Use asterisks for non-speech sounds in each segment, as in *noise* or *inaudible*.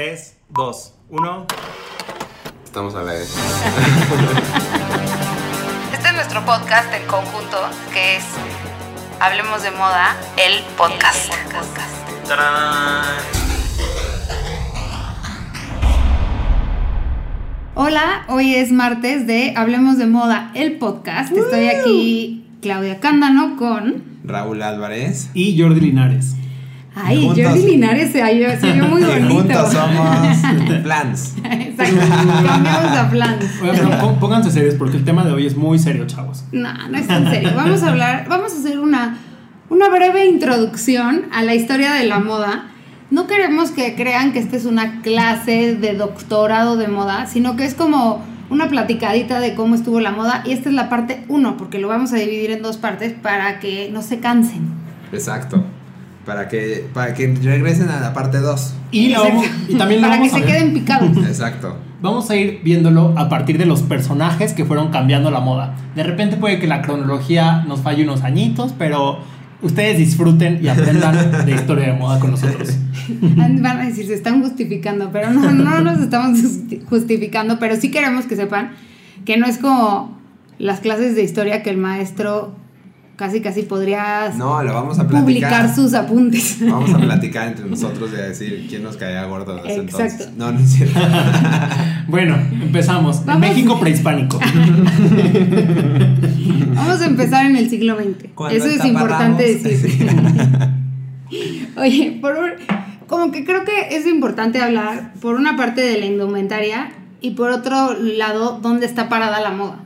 3, 2, 1. Estamos a la vez. Este es nuestro podcast en conjunto, que es Hablemos de Moda, el podcast. ¡Tarán! Hola, hoy es martes de Hablemos de Moda, el podcast. Estoy aquí, Claudia Cándano, con. Raúl Álvarez. Y Jordi Linares. Ay, Jordi Linares se oyó muy *laughs* bonito. juntos somos *laughs* Plans. Exacto, cambiamos a plan. Oigan, pónganse serios porque el tema de hoy es muy serio, chavos. No, no es en serio. Vamos a hablar, vamos a hacer una, una breve introducción a la historia de la moda. No queremos que crean que esta es una clase de doctorado de moda, sino que es como una platicadita de cómo estuvo la moda. Y esta es la parte uno, porque lo vamos a dividir en dos partes para que no se cansen. Exacto. Para que, para que regresen a la parte 2. Y, lo vamos- y también lo para que a se ver- queden picados. Exacto. Vamos a ir viéndolo a partir de los personajes que fueron cambiando la moda. De repente puede que la cronología nos falle unos añitos, pero ustedes disfruten y aprendan de historia de moda con nosotros. *laughs* Van a decir, se están justificando, pero no, no nos estamos justi- justificando, pero sí queremos que sepan que no es como las clases de historia que el maestro casi casi podría No, lo vamos a publicar sus apuntes. Vamos a *laughs* platicar entre nosotros y a decir quién nos caía gordo desde Exacto. entonces. No, no es cierto. *laughs* Bueno, empezamos. Vamos. México prehispánico. *laughs* Vamos a empezar en el siglo XX. Cuando Eso es importante decir. Oye, por un- como que creo que es importante hablar por una parte de la indumentaria y por otro lado dónde está parada la moda,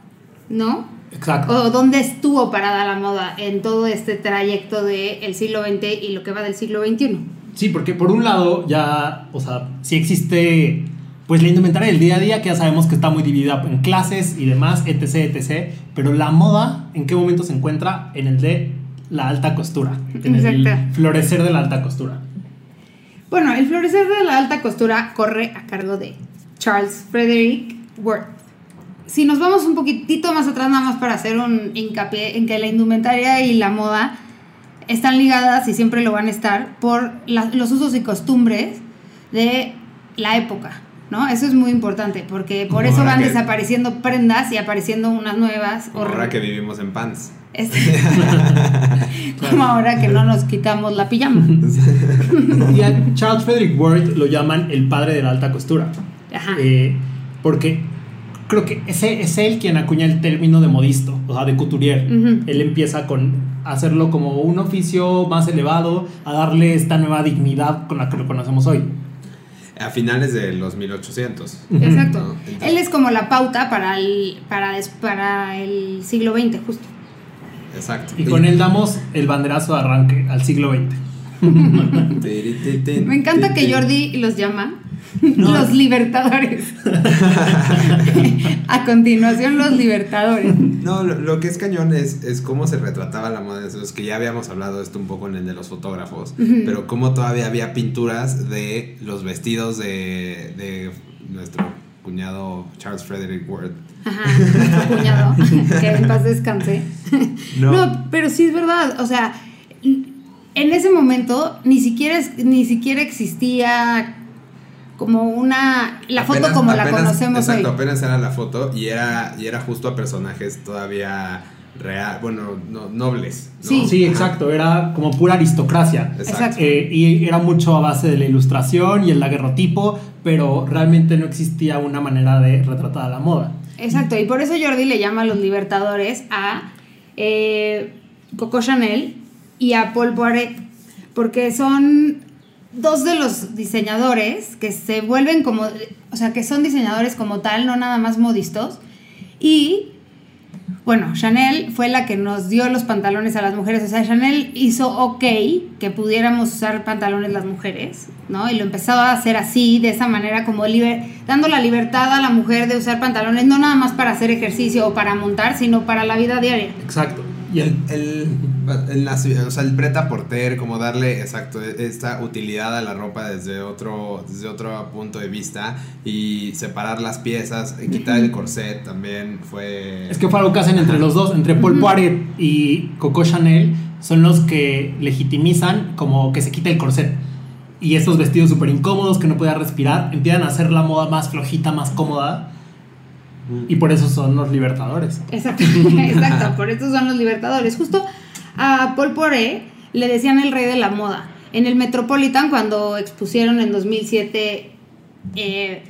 ¿no? Exacto. o dónde estuvo parada la moda en todo este trayecto del siglo XX y lo que va del siglo XXI. Sí, porque por un lado ya, o sea, sí existe pues la indumentaria del día a día que ya sabemos que está muy dividida en clases y demás, etc, etc, pero la moda en qué momento se encuentra en el de la alta costura, en el Exacto. florecer de la alta costura. Bueno, el florecer de la alta costura corre a cargo de Charles Frederick Worth. Si nos vamos un poquitito más atrás, nada más para hacer un hincapié en que la indumentaria y la moda están ligadas y siempre lo van a estar por la- los usos y costumbres de la época, ¿no? Eso es muy importante porque por Como eso van que- desapareciendo prendas y apareciendo unas nuevas. Como ahora que vivimos en pants. Este- *laughs* Como ahora que no nos quitamos la pijama. Y a Charles Frederick Worth lo llaman el padre de la alta costura. Ajá. Eh, porque creo que ese es él quien acuña el término de modisto, o sea, de couturier. Él empieza con hacerlo como un oficio más elevado, a darle esta nueva dignidad con la que lo conocemos hoy. A finales de los 1800. Exacto. No, entonces- Él es como la pauta para el, para, des- para el siglo XX, justo. Exacto. Y con él damos el banderazo de arranque al siglo XX. *laughs* Me encanta que Jordi los llama los libertadores. A continuación, los libertadores. No, lo, lo que es cañón es, es cómo se retrataba la moda. Es que ya habíamos hablado de esto un poco en el de los fotógrafos, pero cómo todavía había pinturas de los vestidos de, de nuestro cuñado Charles Frederick Worth. Ajá, nuestro cuñado, que en paz descanse. No. No. pero sí es verdad, o sea, en ese momento ni siquiera, ni siquiera existía como una, la foto Apenas- como la conocemos exacto, hoy. apenas era la foto y era, y era justo a personajes todavía real, bueno, no- nobles. ¿no? Sí. Sí, exacto, era como pura aristocracia. Exacto. Eh, y era mucho a base de la ilustración y el daguerrotipo, pero realmente no existía una manera de retratar a la moda. Exacto, y por eso Jordi le llama a los libertadores a eh, Coco Chanel y a Paul Poiret, porque son dos de los diseñadores que se vuelven como, o sea, que son diseñadores como tal, no nada más modistos, y bueno, Chanel fue la que nos dio los pantalones a las mujeres. O sea, Chanel hizo ok que pudiéramos usar pantalones las mujeres, ¿no? Y lo empezó a hacer así, de esa manera, como dando la libertad a la mujer de usar pantalones, no nada más para hacer ejercicio o para montar, sino para la vida diaria. Exacto. Y el, o sea, el preta porter, como darle, exacto, esta utilidad a la ropa desde otro, desde otro punto de vista y separar las piezas, y quitar el corset también fue... Es que fue algo que hacen entre los dos, entre Paul Poiret y Coco Chanel, son los que legitimizan como que se quita el corset. y estos vestidos súper incómodos que no podía respirar, empiezan a hacer la moda más flojita, más cómoda. Y por eso son los libertadores. Exacto, *laughs* exacto, por eso son los libertadores. Justo a Paul Poré le decían el rey de la moda. En el Metropolitan, cuando expusieron en 2007 eh,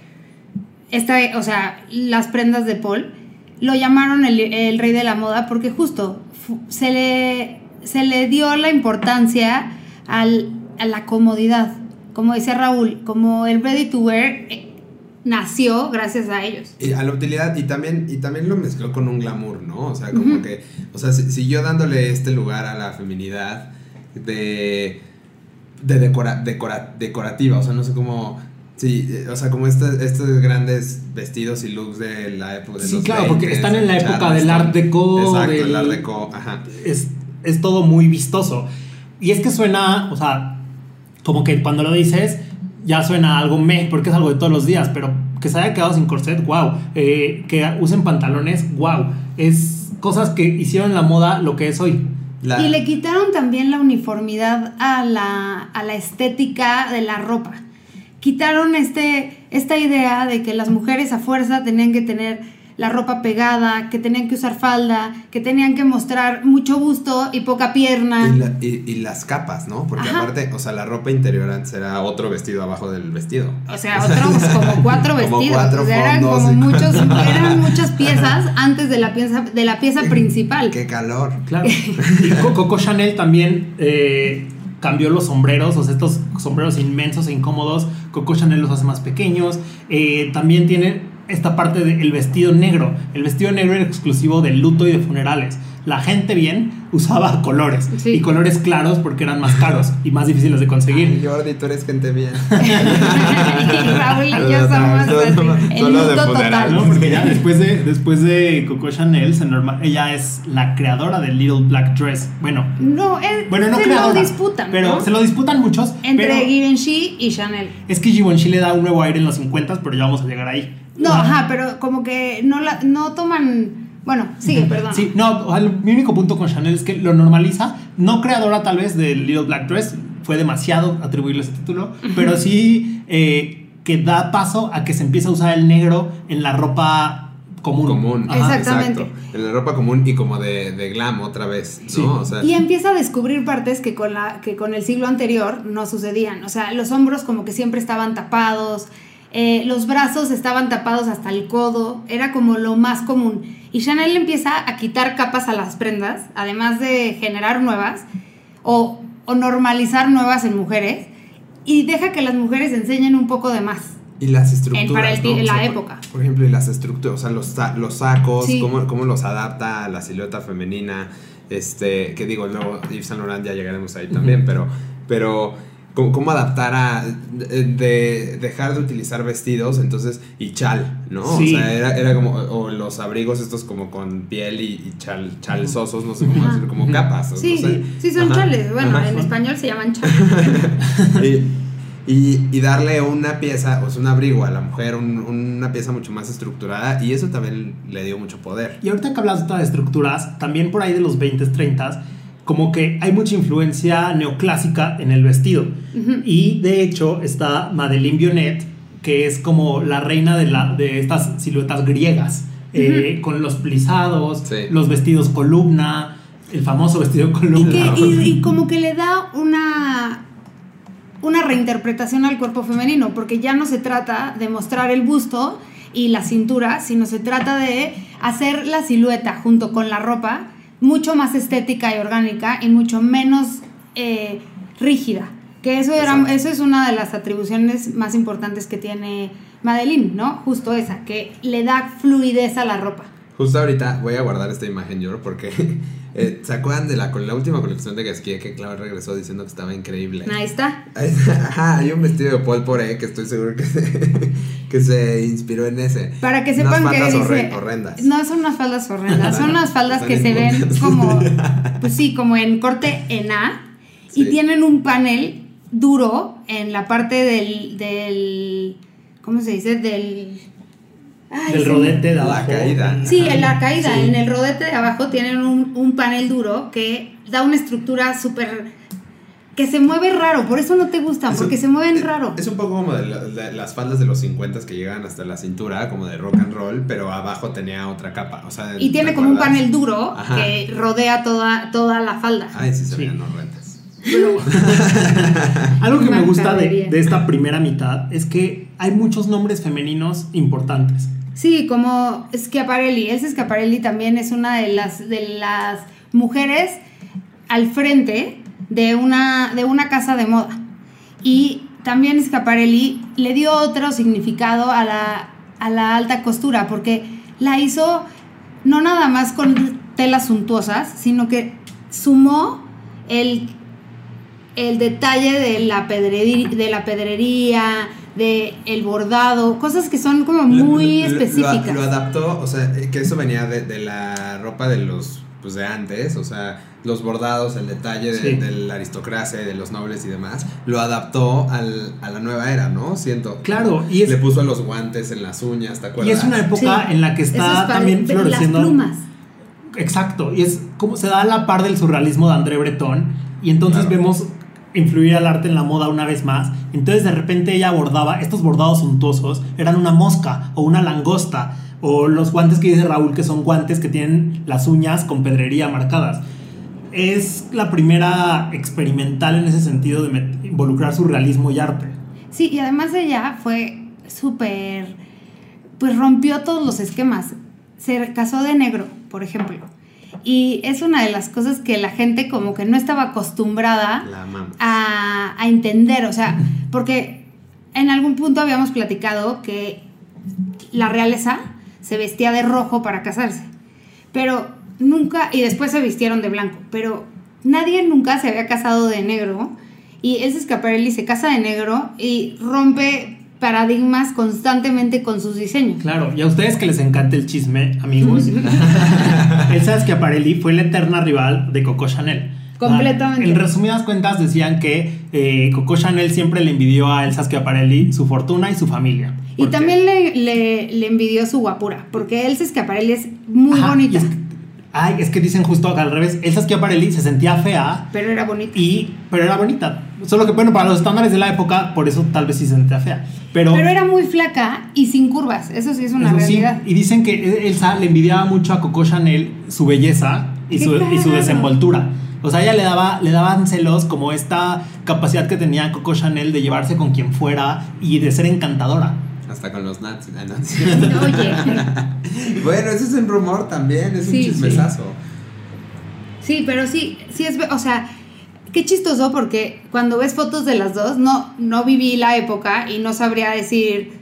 esta, o sea, las prendas de Paul, lo llamaron el, el rey de la moda porque justo se le, se le dio la importancia al, a la comodidad. Como decía Raúl, como el ready to wear eh, nació gracias a ellos. Y a la utilidad, y también, y también lo mezcló con un glamour, ¿no? O sea, como que, o sea, si- siguió dándole este lugar a la feminidad de, de decora, decora- decorativa, o sea, no sé cómo, sí, eh, o sea, como estos, estos grandes vestidos y looks de la época de Sí, los claro, porque 20s, están en la época del Art Deco, Exacto, del- el Art Deco, ajá. es, es todo muy vistoso. Y es que suena, o sea, como que cuando lo dices, ya suena algo meh, porque es algo de todos los días, pero que se haya quedado sin corset, wow. Eh, que usen pantalones, wow. Es cosas que hicieron la moda lo que es hoy. La- Y le quitaron también la uniformidad a la, a la estética de la ropa. Quitaron este, esta idea de que las mujeres a fuerza tenían que tener la ropa pegada, que tenían que usar falda, que tenían que mostrar mucho busto y poca pierna. Y, la- y- y las capas, ¿no? Porque Ajá. aparte, o sea, la ropa interior antes era otro vestido abajo del vestido. O sea, otros *laughs* como cuatro Como vestidos. cuatro o sea, eran fondos como muchos, eran *laughs* muchas piezas antes de la pieza, de la pieza principal. ¡Qué calor! Claro. *laughs* y Co- Coco Chanel también eh, cambió los sombreros, o sea, estos sombreros inmensos e incómodos. Coco Chanel los hace más pequeños. Eh, también tiene esta parte del vestido negro. El vestido negro era exclusivo del luto y de funerales. La gente bien usaba colores Sí. y colores claros porque eran más caros y más difíciles de Ay, conseguir. Jordi, tú eres gente bien. *laughs* y Raúl y yo somos Solo- el solo de total. ¿no? Porque ya después de, después de Coco Chanel, se norma- ella es la creadora del Little Black Dress. Bueno, No, es, bueno, no se creadora, lo disputan, pero ¿no? se lo disputan muchos. Entre pero- Givenchy y Chanel. Es que Givenchy le da un nuevo aire en los 50, pero ya vamos a llegar ahí. No, Ah, ajá, pero como que no, la, no toman... Bueno, sigue, perdón. Sí, no, o sea, mi único punto con Chanel es que lo normaliza. No creadora tal vez del Little Black Dress, fue demasiado atribuirle ese título, pero sí eh, que da paso a que se empiece a usar el negro en la ropa común. común. Ajá. Exactamente. Exacto. En la ropa común y como de, de glam otra vez, ¿no? Sí. O sea, Y empieza a descubrir partes que con, la, que con el siglo anterior no sucedían. O sea, los hombros como que siempre estaban tapados, eh, los brazos estaban tapados hasta el codo, era como lo más común. Y Chanel empieza a quitar capas a las prendas, además de generar nuevas o, o normalizar nuevas en mujeres, y deja que las mujeres enseñen un poco de más. y las estructuras. En- para el ¿no? O la sea, época. Por, por ejemplo, y las estructuras, o sea, los, los sacos, Sí. cómo, cómo los adapta a la silueta femenina. Este, que digo, luego Yves Saint Laurent ya llegaremos ahí también, pero, pero cómo, cómo adaptar a de, de dejar de utilizar vestidos, entonces, y chal, ¿no? Sí. O sea, era, era como, o los abrigos estos como con piel y, y chal, chalzosos, no sé cómo Ajá. decirlo, como capas. o Sí, no sé. sí son Ajá, chales. Bueno, ajá. en español se llaman chales. *laughs* y, y- y darle una pieza, o sea, un abrigo a la mujer, un- una pieza mucho más estructurada, y eso también le dio mucho poder. Y ahorita que hablas de estructuras, también por ahí de los 20s, 30s, como que hay mucha influencia neoclásica en el vestido. Y de hecho está Madeleine Vionnet, que es como la reina de, la, de estas siluetas griegas, eh, con los plisados, Sí. los vestidos columna, el famoso vestido Y, columna. que, y, y *laughs* como que le da una, una reinterpretación al cuerpo femenino, porque ya no se trata de mostrar el busto y la cintura, sino se trata de hacer la silueta junto con la ropa mucho más estética y orgánica y mucho menos eh, rígida. Que eso, era, Exacto. eso es una de las atribuciones más importantes que tiene Madeline, ¿no? Justo esa, que le da fluidez a la ropa. Justo ahorita voy a guardar esta imagen yo porque *laughs* eh, ¿se acuerdan de la, con la última colección de Gasquier que Clau regresó diciendo que estaba increíble? Ahí está. Ajá, hay un vestido de Paul Poré que estoy seguro que se, *laughs* *laughs* que se inspiró en ese. Para que Unas sepan que faldas dice, horre- horrendas. no son unas faldas horrendas, son unas faldas que se ven como, *laughs* pues sí, como en corte en A y Sí. tienen un panel duro en la parte del, del ¿cómo se dice? Del, ay, del rodete de La abajo. caída. Sí, en la caída, Sí. en el rodete de abajo tienen un, un panel duro que da una estructura súper que se mueve raro, por eso no te gustan, Es porque un- se mueven es- raro. Es un poco como de, la- de las faldas de los 50 que llegan hasta la cintura, como de rock and roll, pero abajo tenía otra capa. O sea, Y tiene ¿te como un panel duro Ajá. que rodea toda, toda la falda. Ay, sí se Sí. veían horrendas. Pero- *laughs* Algo que me gusta de, de esta primera mitad es que hay muchos nombres femeninos importantes. Sí, como Schiaparelli. Elsa Schiaparelli también es una de las, de las mujeres al frente de una, de una casa de moda. Y también Schiaparelli le dio otro significado a la, a la alta costura, porque la hizo no nada más con telas suntuosas, sino que sumó el, el detalle de la, pedrería, de la pedrería, de el bordado, cosas que son como muy Lo- lo- específicas. Lo, adaptó, o sea, eh, que eso venía de, de la ropa de los, pues de antes, o sea, los bordados, el detalle de, Sí. de la aristocracia, y de los nobles y demás, lo adaptó al, a la nueva era, ¿no? Siento. Claro, y es- Le puso los guantes en las uñas, ¿te Y acuerdas? es una época Sí. en la que está es también floreciendo. Las plumas. Exacto, y es como se da a la par del surrealismo de André Breton, y entonces Claro. vemos influir al arte en la moda una vez más. Entonces de repente ella bordaba, estos bordados suntuosos eran una mosca o una langosta, o los guantes que dice Raúl, que son guantes que tienen las uñas con pedrería marcadas. Es la primera experimental en ese sentido de involucrar surrealismo y arte. Sí, y además ella fue súper, pues rompió todos los esquemas. Se casó de negro, por ejemplo. Y es una de las cosas que la gente como que no estaba acostumbrada a, a entender, o sea, porque en algún punto habíamos platicado que la realeza se vestía de rojo para casarse, pero nunca, y después se vistieron de blanco, pero nadie nunca se había casado de negro, y Elsa Schiaparelli se casa de negro y rompe paradigmas constantemente con sus diseños. Claro, y a ustedes que les encanta el chisme, amigos, *laughs* *laughs* Elsa Schiaparelli fue la eterna rival de Coco Chanel. Completamente. Ah, En resumidas cuentas decían que eh, Coco Chanel siempre le envidió a Elsa Schiaparelli su fortuna y su familia. Y también le, le, le envidió su guapura, porque Elsa Schiaparelli es muy Ajá, bonita, y es que- ay, es que dicen justo al revés. Elsa Schiaparelli se sentía fea, pero era bonita. y, pero era bonita. Solo que, bueno, para los estándares de la época, por eso tal vez sí se sentía fea. Pero, Pero era muy flaca y sin curvas, eso sí es una sí, realidad. y dicen que Elsa le envidiaba mucho a Coco Chanel su belleza y ¡Qué su, y su desenvoltura. O sea, ella le daba, le daban celos como esta capacidad que tenía Coco Chanel de llevarse con quien fuera y de ser encantadora. Hasta con los nazis. Ah, no. Oye, bueno, ese es un rumor también, es Sí, un chismesazo. sí, pero sí, sí es, o sea, qué chistoso porque cuando ves fotos de las dos, no, no viví la época y no sabría decir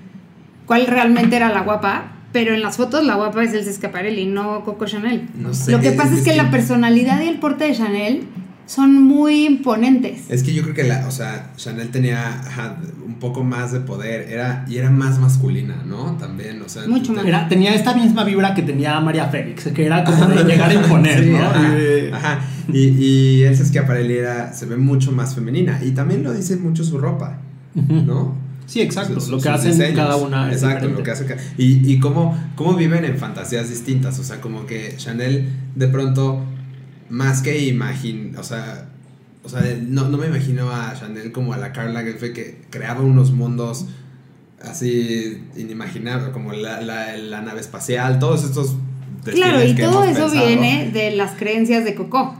cuál realmente era la guapa, pero en las fotos la guapa es Elsa Schiaparelli, no Coco Chanel. No sé. Lo que pasa es, que, la personalidad y el porte de Chanel son muy imponentes. Es que yo creo que la, o sea, Chanel tenía ajá, un poco más de poder, era, y era más masculina, ¿no? También, o sea. Mucho más. Era, tenía esta misma vibra que tenía María Félix, que era como de *laughs* llegar a imponer, Sí, ¿no? Ajá, ajá. Y, y Elsa Schiaparelli era, se ve mucho más femenina. Y también lo dice mucho su ropa. ¿no? Sí, exacto. Sus- lo que hacen diseños. cada una es Exacto, diferente. lo que hace ca- Y, y cómo, cómo viven en fantasías distintas. O sea, como que Chanel de pronto, más que imagin... O sea, o sea no, no me imagino a Chanel como a la Carla Lagerfeld que creaba unos mundos así inimaginables, como la, la, la nave espacial, todos estos... Claro, y que todo eso pensado. viene de las creencias de Coco.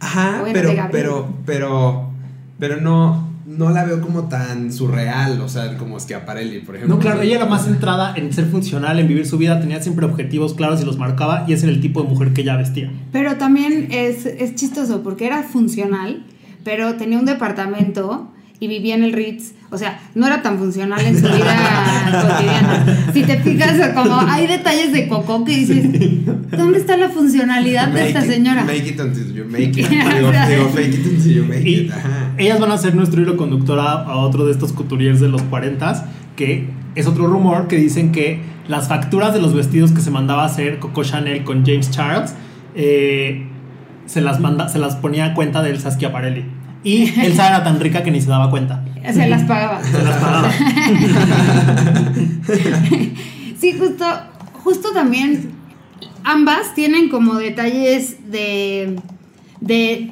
Ajá, Bueno, pero, pero, pero, pero no, no la veo como tan surreal, o sea, como Schiaparelli, por ejemplo. No, claro, ella era más centrada en ser funcional, en vivir su vida, tenía siempre objetivos claros y los marcaba, y ese era el tipo de mujer que ella vestía. Pero también es, es chistoso porque era funcional, pero tenía un departamento y vivía en el Ritz. O sea, no era tan funcional en su vida *laughs* cotidiana. Si te fijas, como hay detalles de Coco que dices, ¿dónde está la funcionalidad de esta it- señora? Make it until you make it. *laughs* Digo, digo, fake it until you make Y it. Ajá. ellas van a ser nuestro hilo conductor a, a otro de estos couturiers de los 40 que es otro rumor que dicen que las facturas de los vestidos que se mandaba a hacer Coco Chanel con James Charles eh, se, las manda, se las ponía a cuenta de Elsa Schiaparelli. Y Elsa era tan rica que ni se daba cuenta. *laughs* Se las pagaba. Se las *laughs* pagaba. Sí, justo, justo también ambas tienen como detalles de, de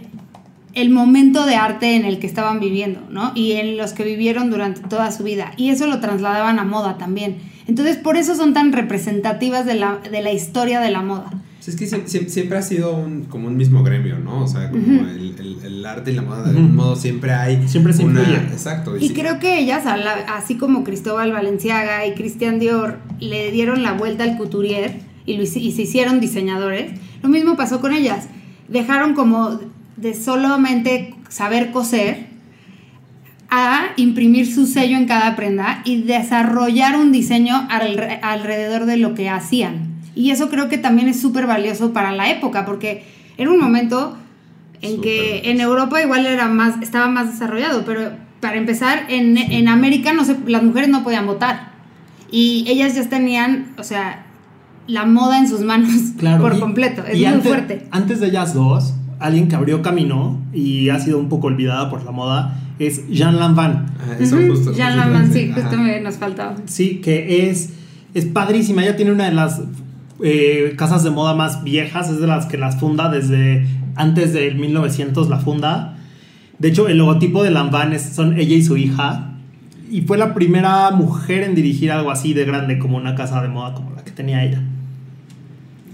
el momento de arte en el que estaban viviendo, ¿no? Y en los que vivieron durante toda su vida. Y eso lo trasladaban a moda también. Entonces, por eso son tan representativas de la, de la historia de la moda. Es que sie- sie- siempre ha sido un, como un mismo gremio, ¿no? O sea, como el, el- el arte y la moda, de algún modo siempre hay. Siempre se una. Exacto. Y sí- creo que ellas, así como Cristóbal Valenciaga y Christian Dior, le dieron la vuelta al couturier y, lo y se hicieron diseñadores, lo mismo pasó con ellas. Dejaron como de solamente saber coser a imprimir su sello en cada prenda y desarrollar un diseño alre- alrededor de lo que hacían. Y eso creo que también es súper valioso para la época, porque era un momento en Súper que valioso. en Europa igual era más, estaba más desarrollado, pero para empezar, en, en América no se, las mujeres no podían votar. Y ellas ya tenían, o sea, la moda en sus manos *laughs* Claro, por y- completo. Es y muy antes, fuerte. Antes de ellas dos, alguien que abrió camino y ha sido un poco olvidada por la moda es Jean Lanvin. Ah, eso Ujú, justo- Jean Lanvin, sí, justo me nos faltaba. Sí, que es, es padrísima. Ella tiene una de las eh, casas de moda más viejas, es de las que las funda desde antes del 1900 la funda. De hecho, el logotipo de Lanvin es- son ella y su hija. Y fue la primera mujer en dirigir algo así de grande como una casa de moda como la que tenía ella.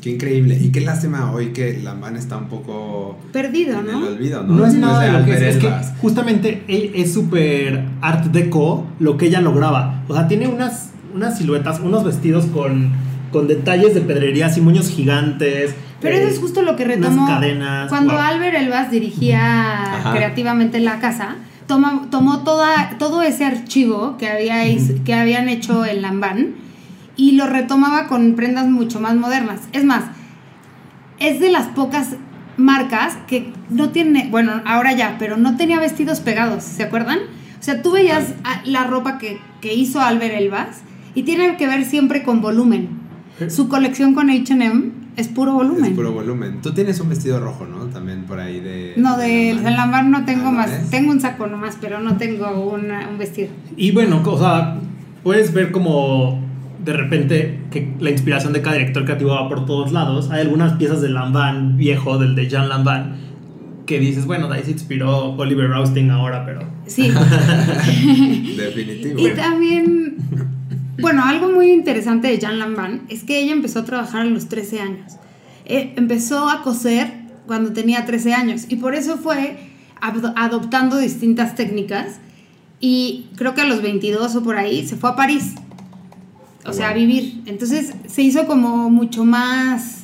Qué increíble. Y qué lástima hoy que Lamban está un poco Perdido, en ¿no? el olvido, ¿no? No, es Después nada de lo que es, que justamente es súper art deco lo que ella lograba. O sea, tiene unas, unas siluetas, unos vestidos con, con detalles de pedrería, así moños gigantes. Pero eh, eso es justo lo que retomó cadenas, cuando wow. Albert Elbas dirigía Ajá. creativamente la casa. Tomó toda, todo ese archivo que, había, que habían hecho en Lambán y lo retomaba con prendas mucho más modernas. Es más, es de las pocas marcas que no tiene, bueno, ahora ya, pero no tenía vestidos pegados, ¿se acuerdan? O sea, tú veías la ropa que, que hizo Albert Elbas y tiene que ver siempre con volumen. Su colección con H&M es puro volumen. Es puro volumen. Tú tienes un vestido rojo, ¿no? También por ahí de. No, de Lamar no tengo Ah, ¿no más. Tengo un saco nomás, pero no tengo una- un vestido. Y bueno, o sea, puedes ver como de repente que la inspiración de cada director creativo va por todos lados. Hay algunas piezas de Lanvin viejo, del de Jean Lanvin, que dices, bueno, de ahí se inspiró Oliver Austin ahora, pero Sí. *laughs* *laughs* Definitivo. y también, bueno, algo muy interesante de Jean Lambán es que ella empezó a trabajar a los 13 años. Eh, empezó a coser cuando tenía 13 años y por eso fue ad- adoptando distintas técnicas y creo que a los 22 o por ahí se fue a París. O sea, a vivir. Entonces se hizo como mucho más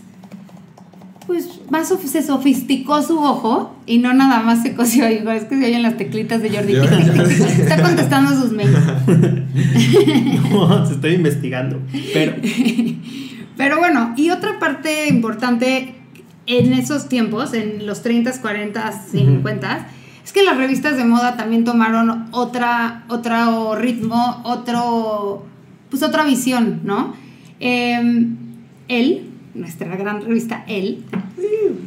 pues más sof- se sofisticó su ojo y no nada más se cosió ahí. Es que se oyen las teclitas de Jordi. Está contestando sus mails. *laughs* no, se estoy investigando. Pero *laughs* Pero bueno, y otra parte importante en esos tiempos, en los 30s, 40s, 50s, es que las revistas de moda también tomaron otra, otro ritmo, otro, pues otra visión, ¿no? Eh, él, nuestra gran revista Elle,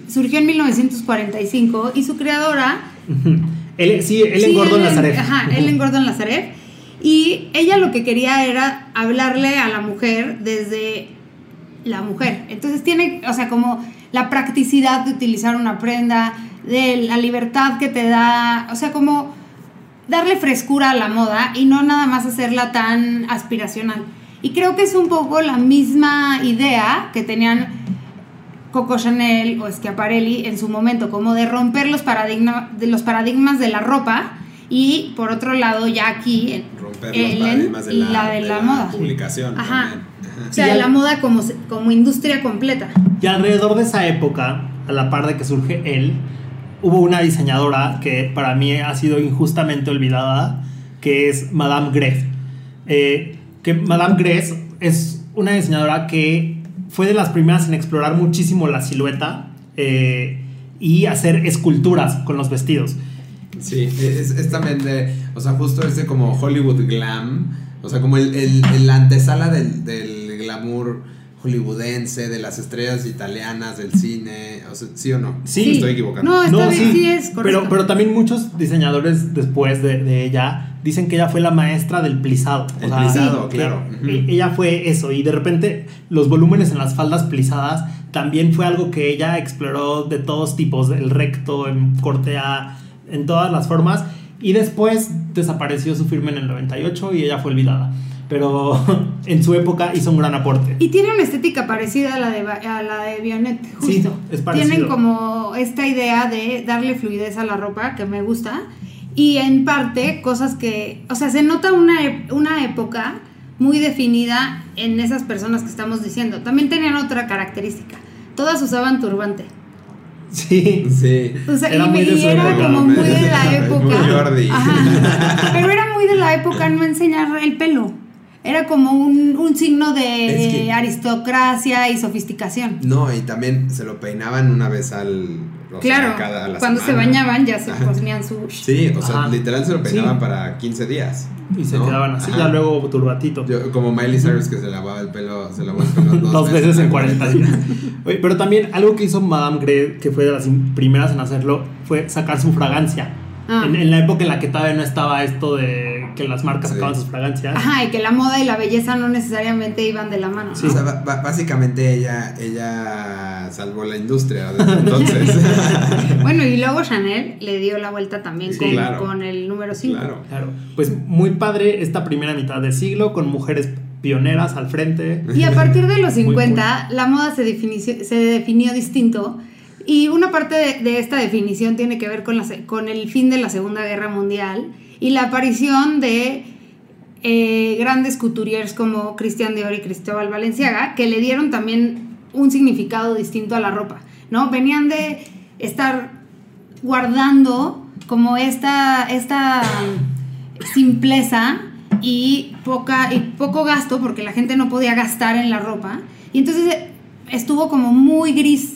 surgió en 1945 y su creadora *laughs* él, sí, él en Gordon Ellen- Lazaret. Ajá, Ellen Gordon Lazaret. Y ella lo que quería era hablarle a la mujer desde la mujer. Entonces tiene, o sea, como la practicidad de utilizar una prenda, de la libertad que te da, o sea, como darle frescura a la moda y no nada más hacerla tan aspiracional. Y creo que es un poco la misma idea que tenían Coco Chanel o Schiaparelli en su momento, como de romper los, paradigma, de los paradigmas de la ropa y por otro lado ya aquí en- Romper los paradigmas de la, la de la moda. publicación. Ajá. o sea, Y al- la moda como, como industria completa. Y alrededor de esa época, a la par de que surge él, hubo una diseñadora que para mí ha sido injustamente olvidada, que es Madame Gref. Eh, que Madame Gref es una diseñadora que fue de las primeras en explorar muchísimo la silueta eh, y hacer esculturas con los vestidos. Sí, es, es también de, o sea, justo ese como Hollywood glam, o sea, como el, el, el antesala del, del glamour hollywoodense, de las estrellas italianas, del cine, o sea, ¿sí o no? Sí. Me estoy equivocando. No, está bien, sí es correcto. pero, pero también muchos diseñadores después de, de ella dicen que ella fue la maestra del plisado. El plisado, que- claro. que Ujú. Ella fue eso y de repente los volúmenes en las faldas plisadas también fue algo que ella exploró de todos tipos, el recto, en corte a en todas las formas. Y después desapareció su firma en el 98 y ella fue olvidada. Pero *laughs* en su época hizo un gran aporte. Y tiene una estética parecida a la de, a la de Bionnet, Sí, justo. es parecido. Tienen como esta idea de darle fluidez a la ropa, que me gusta. Y en parte, cosas que. O sea, se nota una, ep- una época muy definida en esas personas que estamos diciendo. También tenían otra característica. Todas usaban turbante. Sí. Sí. O sea, Era y, muy de y su era época. como muy de la Muy época. Jordi. Ajá. Pero era muy de la época no enseñar el pelo. Era como un, un signo de Es que- aristocracia y sofisticación. No, y también se lo peinaban una vez al. O sea, Claro, cada- a la cuando se bañaban ya se Ajá. ponían su... Sí, o sea, Ajá. literal se lo peinaban Sí. para 15 días. Y se ¿no? quedaban así, Ajá. ya luego turbatito. Yo- como Miley Cyrus que se lavaba el pelo, se lavó el pelo *laughs* dos, Dos veces en al 40 mes. días. Oye, pero también algo que hizo Madame Grey, que fue de las primeras en hacerlo, fue sacar su fragancia. Ah. En, en la época en la que todavía no estaba esto de que las marcas Sí. sacaban sus fragancias. Ajá, y que la moda y la belleza no necesariamente iban de la mano. ¿no? Sí. O sea, básicamente ella, ella salvó la industria desde *laughs* entonces. *laughs* Bueno, y luego Chanel le dio la vuelta también Sí, con, claro. con el número 5. claro. Claro. Pues muy padre esta primera mitad de siglo con mujeres pioneras al frente. Y a partir de los Muy 50, la moda se definió, se definió distinto. Y una parte de, esta definición tiene que ver con, la, con el fin de la Segunda Guerra Mundial y la aparición de eh, grandes couturiers como Christian Dior y Cristóbal Valenciaga, que le dieron también un significado distinto a la ropa. ¿no? Venían de estar guardando como esta, esta simpleza y, poca, y poco gasto, porque la gente no podía gastar en la ropa. Y entonces eh, estuvo como muy gris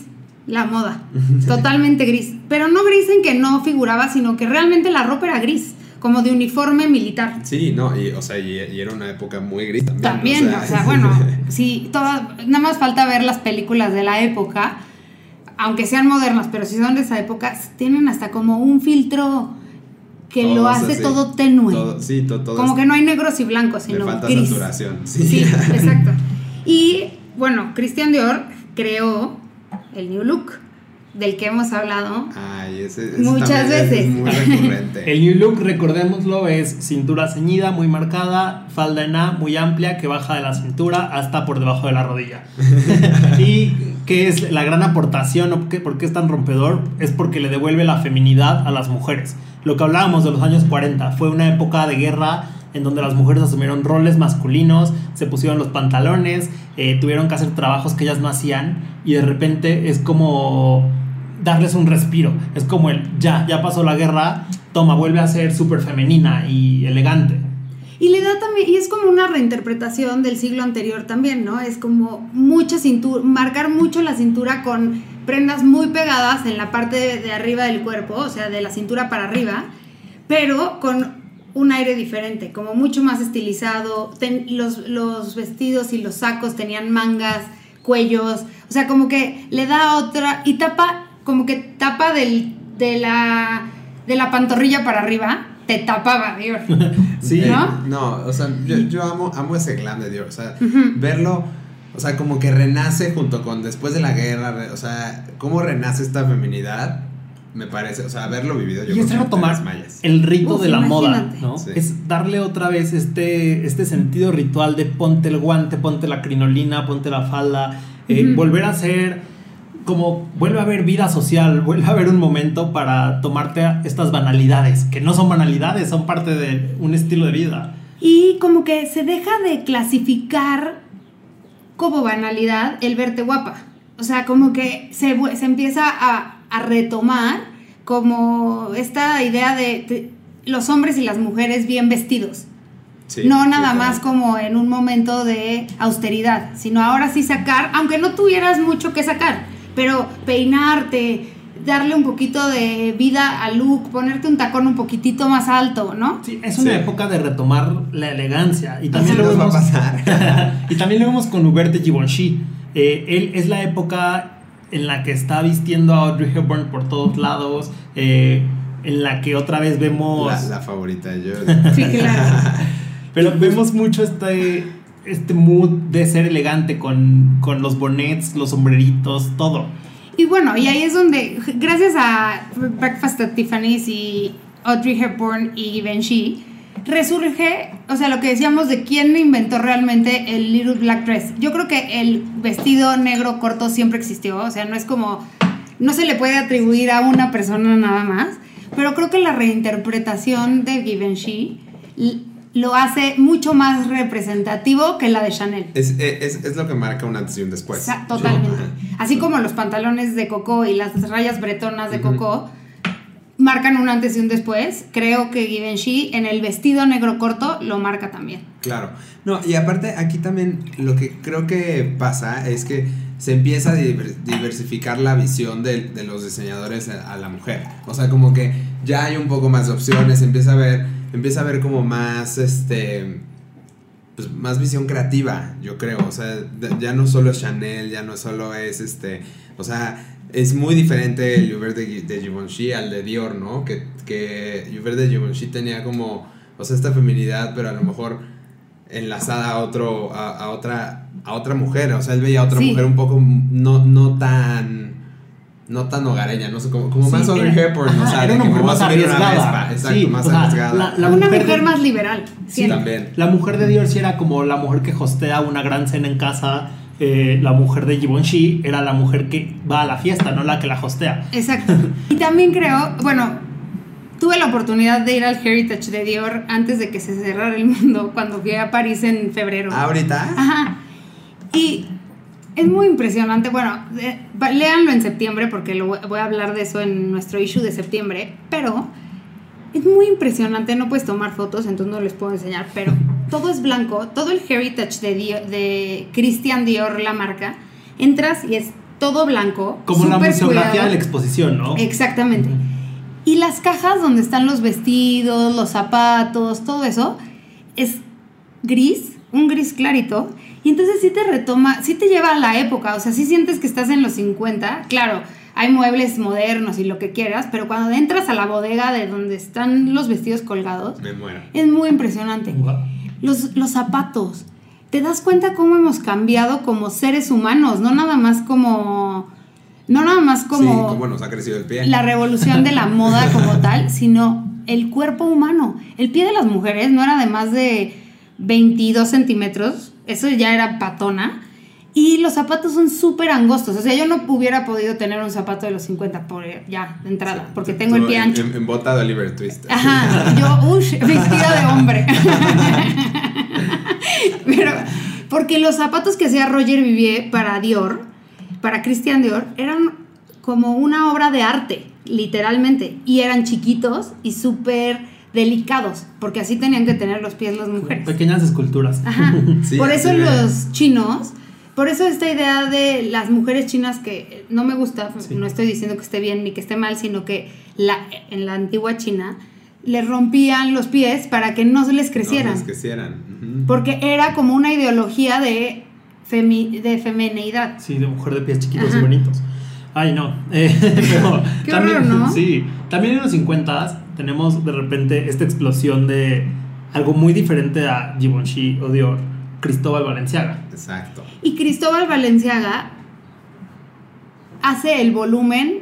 la moda, *laughs* totalmente gris. Pero no gris en que no figuraba, sino que realmente la ropa era gris, como de uniforme militar. Sí, no, y, o sea, y, y era una época muy gris también. También, o sea, bueno, *laughs* sí, nada más falta ver las películas de la época, aunque sean modernas, pero si son de esa época, tienen hasta como un filtro que lo hace todo tenue. todo- sí, to- todo como es- que no hay negros y blancos, sino falta gris. saturación. Sí. Sí, *laughs* exacto. Y bueno, Christian Dior creó el New Look, del que hemos hablado. Ay, ese, ese Muchas veces. Es muy *laughs* recurrente. El New Look, recordémoslo, es cintura ceñida, muy marcada, falda en A, muy amplia, que baja de la cintura hasta por debajo de la rodilla. *laughs* y que es la gran aportación, o por qué es tan rompedor, es porque le devuelve la feminidad a las mujeres. Lo que hablábamos de los años 40 fue una época de guerra en donde las mujeres asumieron roles masculinos, se pusieron los pantalones, eh, tuvieron que hacer trabajos que ellas no hacían y de repente es como darles un respiro. Es como el, ya, ya pasó la guerra, toma, vuelve a ser súper femenina y elegante. Y le da también, y es como una reinterpretación del siglo anterior también, ¿no? Es como mucha cintura, marcar mucho la cintura con prendas muy pegadas en la parte de, arriba del cuerpo, o sea, de la cintura para arriba, pero con un aire diferente, como mucho más estilizado. Los, los vestidos y los sacos tenían mangas, cuellos, o sea, como que le da otra, y tapa, como que tapa del, de, la, de la pantorrilla para arriba, te tapaba, Dios. *laughs* Sí, Eh, ¿no? no, o sea, yo, yo amo, amo ese glam de Dior. O sea, verlo, o sea, como que renace junto con después de la guerra. o sea, cómo renace esta feminidad, me parece. O sea, haberlo vivido yo y es creo que te retomar el rito Uf, de la moda. ¿no? Sí. Es darle otra vez este, este sentido ritual de ponte el guante, ponte la crinolina, ponte la falda, eh, volver a ser como vuelve a haber vida social, *laughs* vuelve a haber un momento para tomarte estas banalidades, que no son banalidades, son parte de un estilo de vida. Y como que se deja de clasificar como banalidad el verte guapa. O sea, como que se, se empieza a, a retomar como esta idea de, de los hombres y las mujeres bien vestidos. Sí, no nada más como en un momento de austeridad, sino ahora sí sacar, aunque no tuvieras mucho que sacar, pero peinarte, darle un poquito de vida al look, ponerte un tacón un poquitito más alto, ¿no? Sí, es una Sí. época de retomar la elegancia. Y también, Así lo nos va a vemos, pasar. *laughs* y también lo vemos con Hubert de Givenchy. Eh, él es la época en la que está vistiendo a Audrey Hepburn por todos lados, eh, en la que otra vez vemos... La, la favorita de. *laughs* Sí, claro. Pero vemos mucho este, este mood de ser elegante con, con los bonnets, los sombreritos, todo. Y bueno, y ahí es donde, gracias a Breakfast at Tiffany's y Audrey Hepburn y Givenchy, resurge, o sea, lo que decíamos de quién inventó realmente el Little Black Dress. Yo creo que el vestido negro corto siempre existió, o sea, no es como, no se le puede atribuir a una persona nada más, pero creo que la reinterpretación de Givenchy lo hace mucho más representativo que la de Chanel. Es, es, es lo que marca un antes y un después. Totalmente. Así como los pantalones de Coco y las rayas bretonas de. Coco marcan un antes y un después, creo que Givenchy en el vestido negro corto lo marca también. Claro. No, y aparte aquí también lo que creo que pasa es que se empieza a diver- diversificar la visión de, de los diseñadores a, la mujer. O sea, como que ya hay un poco más de opciones, empieza a ver, empieza a ver como más este pues más visión creativa, yo creo. O sea, ya no solo es Chanel, ya no solo es este. O sea, es muy diferente el Hubert de, de Givenchy al de Dior, ¿no? Que, que Hubert de Givenchy tenía como. O sea, esta feminidad, pero a lo mejor enlazada a otro. a, a otra. a otra mujer. O sea, él veía a otra Sí. mujer un poco no, no tan. No tan hogareña, no sé, como, como más Sí, Audrey era- Hepburn, ajá, o sea, era una mujer más arriesgada. vespa. Exacto, Sí, más o sea, arriesgada. la- la Una mujer de- más liberal. Sí, también. La mujer de Dior sí era como la mujer que hostea una gran cena en casa. Eh, la mujer de Givenchy era la mujer que va a la fiesta, no la que la hostea. Exacto. Y también creo, bueno, tuve la oportunidad de ir al Heritage de Dior antes de que se cerrara el mundo cuando fui a París en febrero. ¿Ahorita? Ajá. Y es muy impresionante. Bueno, eh, léanlo en septiembre porque lo voy voy a hablar de eso en nuestro issue de septiembre. Pero es muy impresionante. No puedes tomar fotos, entonces no les puedo enseñar. Pero todo es blanco. Todo el heritage de, Dior- de Christian Dior, la marca. Entras y es todo blanco. Como la museografía cuidado. de la exposición, ¿no? Exactamente. Y las cajas donde están los vestidos, los zapatos, todo eso, es gris, un gris clarito. Y entonces sí te retoma, sí te lleva a la época, o sea, sí sientes que estás en los 50. Claro, hay muebles modernos y lo que quieras, pero cuando entras a la bodega de donde están los vestidos colgados, Me muero. es muy impresionante. Guau. Los, los zapatos. Te das cuenta cómo hemos cambiado como seres humanos, no nada más como... No nada más como sí, nos ha crecido el pie. la revolución de la *laughs* moda como tal, sino el cuerpo humano. El pie de las mujeres no era de más de 22 centímetros, eso ya era patona. Y los zapatos son súper angostos. O sea, yo no hubiera podido tener un zapato de los 50 por ya de entrada, porque tengo el pie en- ancho. En, en bota de Oliver Twist. Ajá, yo, ush, *laughs* vestida de hombre. *laughs* Pero, porque los zapatos que hacía Roger Vivier para Dior, para Christian Dior, eran como una obra de arte, literalmente. Y eran chiquitos y súper delicados, porque así tenían que tener los pies las mujeres. Pequeñas esculturas. Ajá. Sí, por eso los chinos, por eso esta idea de las mujeres chinas que no me gusta, Sí. no estoy diciendo que esté bien ni que esté mal, sino que la, en la antigua China les rompían los pies para que no se les crecieran. No, les crecieran. Ujú. Porque era como una ideología de, femi- de feminidad. Sí, de mujer de pies chiquitos Ajá. y bonitos. Ay, no. *laughs* Eh, pero *laughs* Qué también, horror, ¿no? Sí. También en los 50 tenemos de repente esta explosión de algo muy diferente a Givenchy o Dior, Cristóbal Valenciaga. Exacto. Y Cristóbal Valenciaga hace el volumen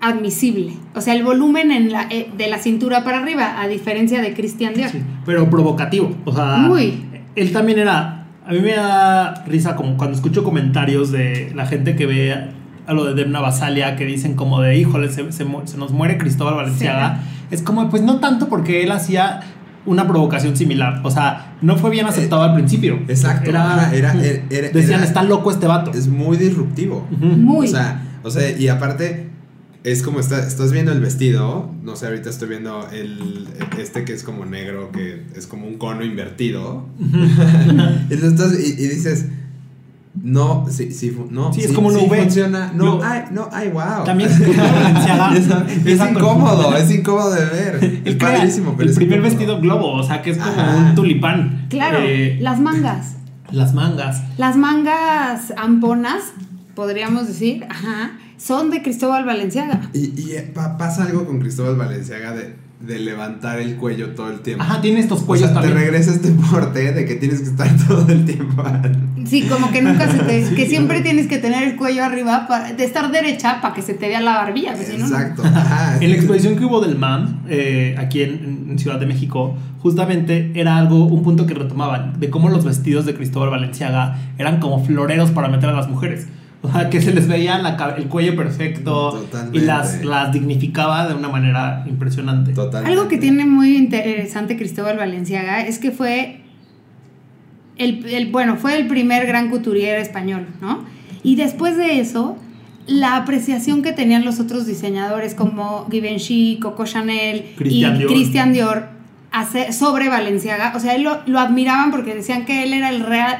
admisible. O sea, el volumen en la, eh, de la cintura para arriba, a diferencia de Christian Dior. Sí, pero provocativo. O sea, Muy. él también era. A mí me da risa como cuando escucho comentarios de la gente que ve a lo de Demna Basalia que dicen como de híjole, se, se mu- se nos muere Cristóbal Valenciaga. Es como, pues no tanto porque él hacía una provocación similar. O sea, no fue bien aceptado al principio. Exacto. Era, era- era- era- decían, era- está loco este vato. Es muy disruptivo. Ujú. Muy. O sea, o sea, y aparte es como está, estás viendo el vestido, no sé, ahorita estoy viendo el este que es como negro, que es como un cono invertido. *laughs* y, lo estás- y- y dices, no, sí, sí, no, Sí, es como una sí V. funciona. No, Lo- ay, no, ay, wow. También *laughs* Cristóbal Valenciaga es, es con- incómodo, es incómodo de ver. Es padrísimo, pero el es primer incómodo. vestido globo, o sea, que es como Ajá. un tulipán. Claro, Eh, las mangas. las mangas. Las mangas amponas, podríamos decir, ajá, son de Cristóbal Valenciaga. Y, y, eh, pa- pasa algo con Cristóbal Valenciaga de, de levantar el cuello todo el tiempo. Ajá, tiene estos o cuellos sea, te regresa este porte de que tienes que estar *laughs* todo el tiempo. Sí, como que nunca se te. *laughs* Que siempre tienes que tener el cuello arriba, para, de estar derecha para que se te vea la barbilla. pues, si no, no. Exacto. *laughs* Ajá. En la exposición que hubo del MAM, eh, aquí en, en Ciudad de México, justamente era algo, un punto que retomaban, de cómo los vestidos de Cristóbal Valenciaga eran como floreros para meter a las mujeres. O sea, que se les veía la el cuello perfecto Totalmente. y las, las dignificaba de una manera impresionante. Totalmente. Algo que tiene muy interesante Cristóbal Valenciaga es que fue el, el- bueno, fue el primer gran couturier español, ¿no? Y después de eso, la apreciación que tenían los otros diseñadores como Givenchy, Coco Chanel Christian y Dior. Christian Dior hace- sobre Valenciaga, o sea, él lo, lo admiraban porque decían que él era el real,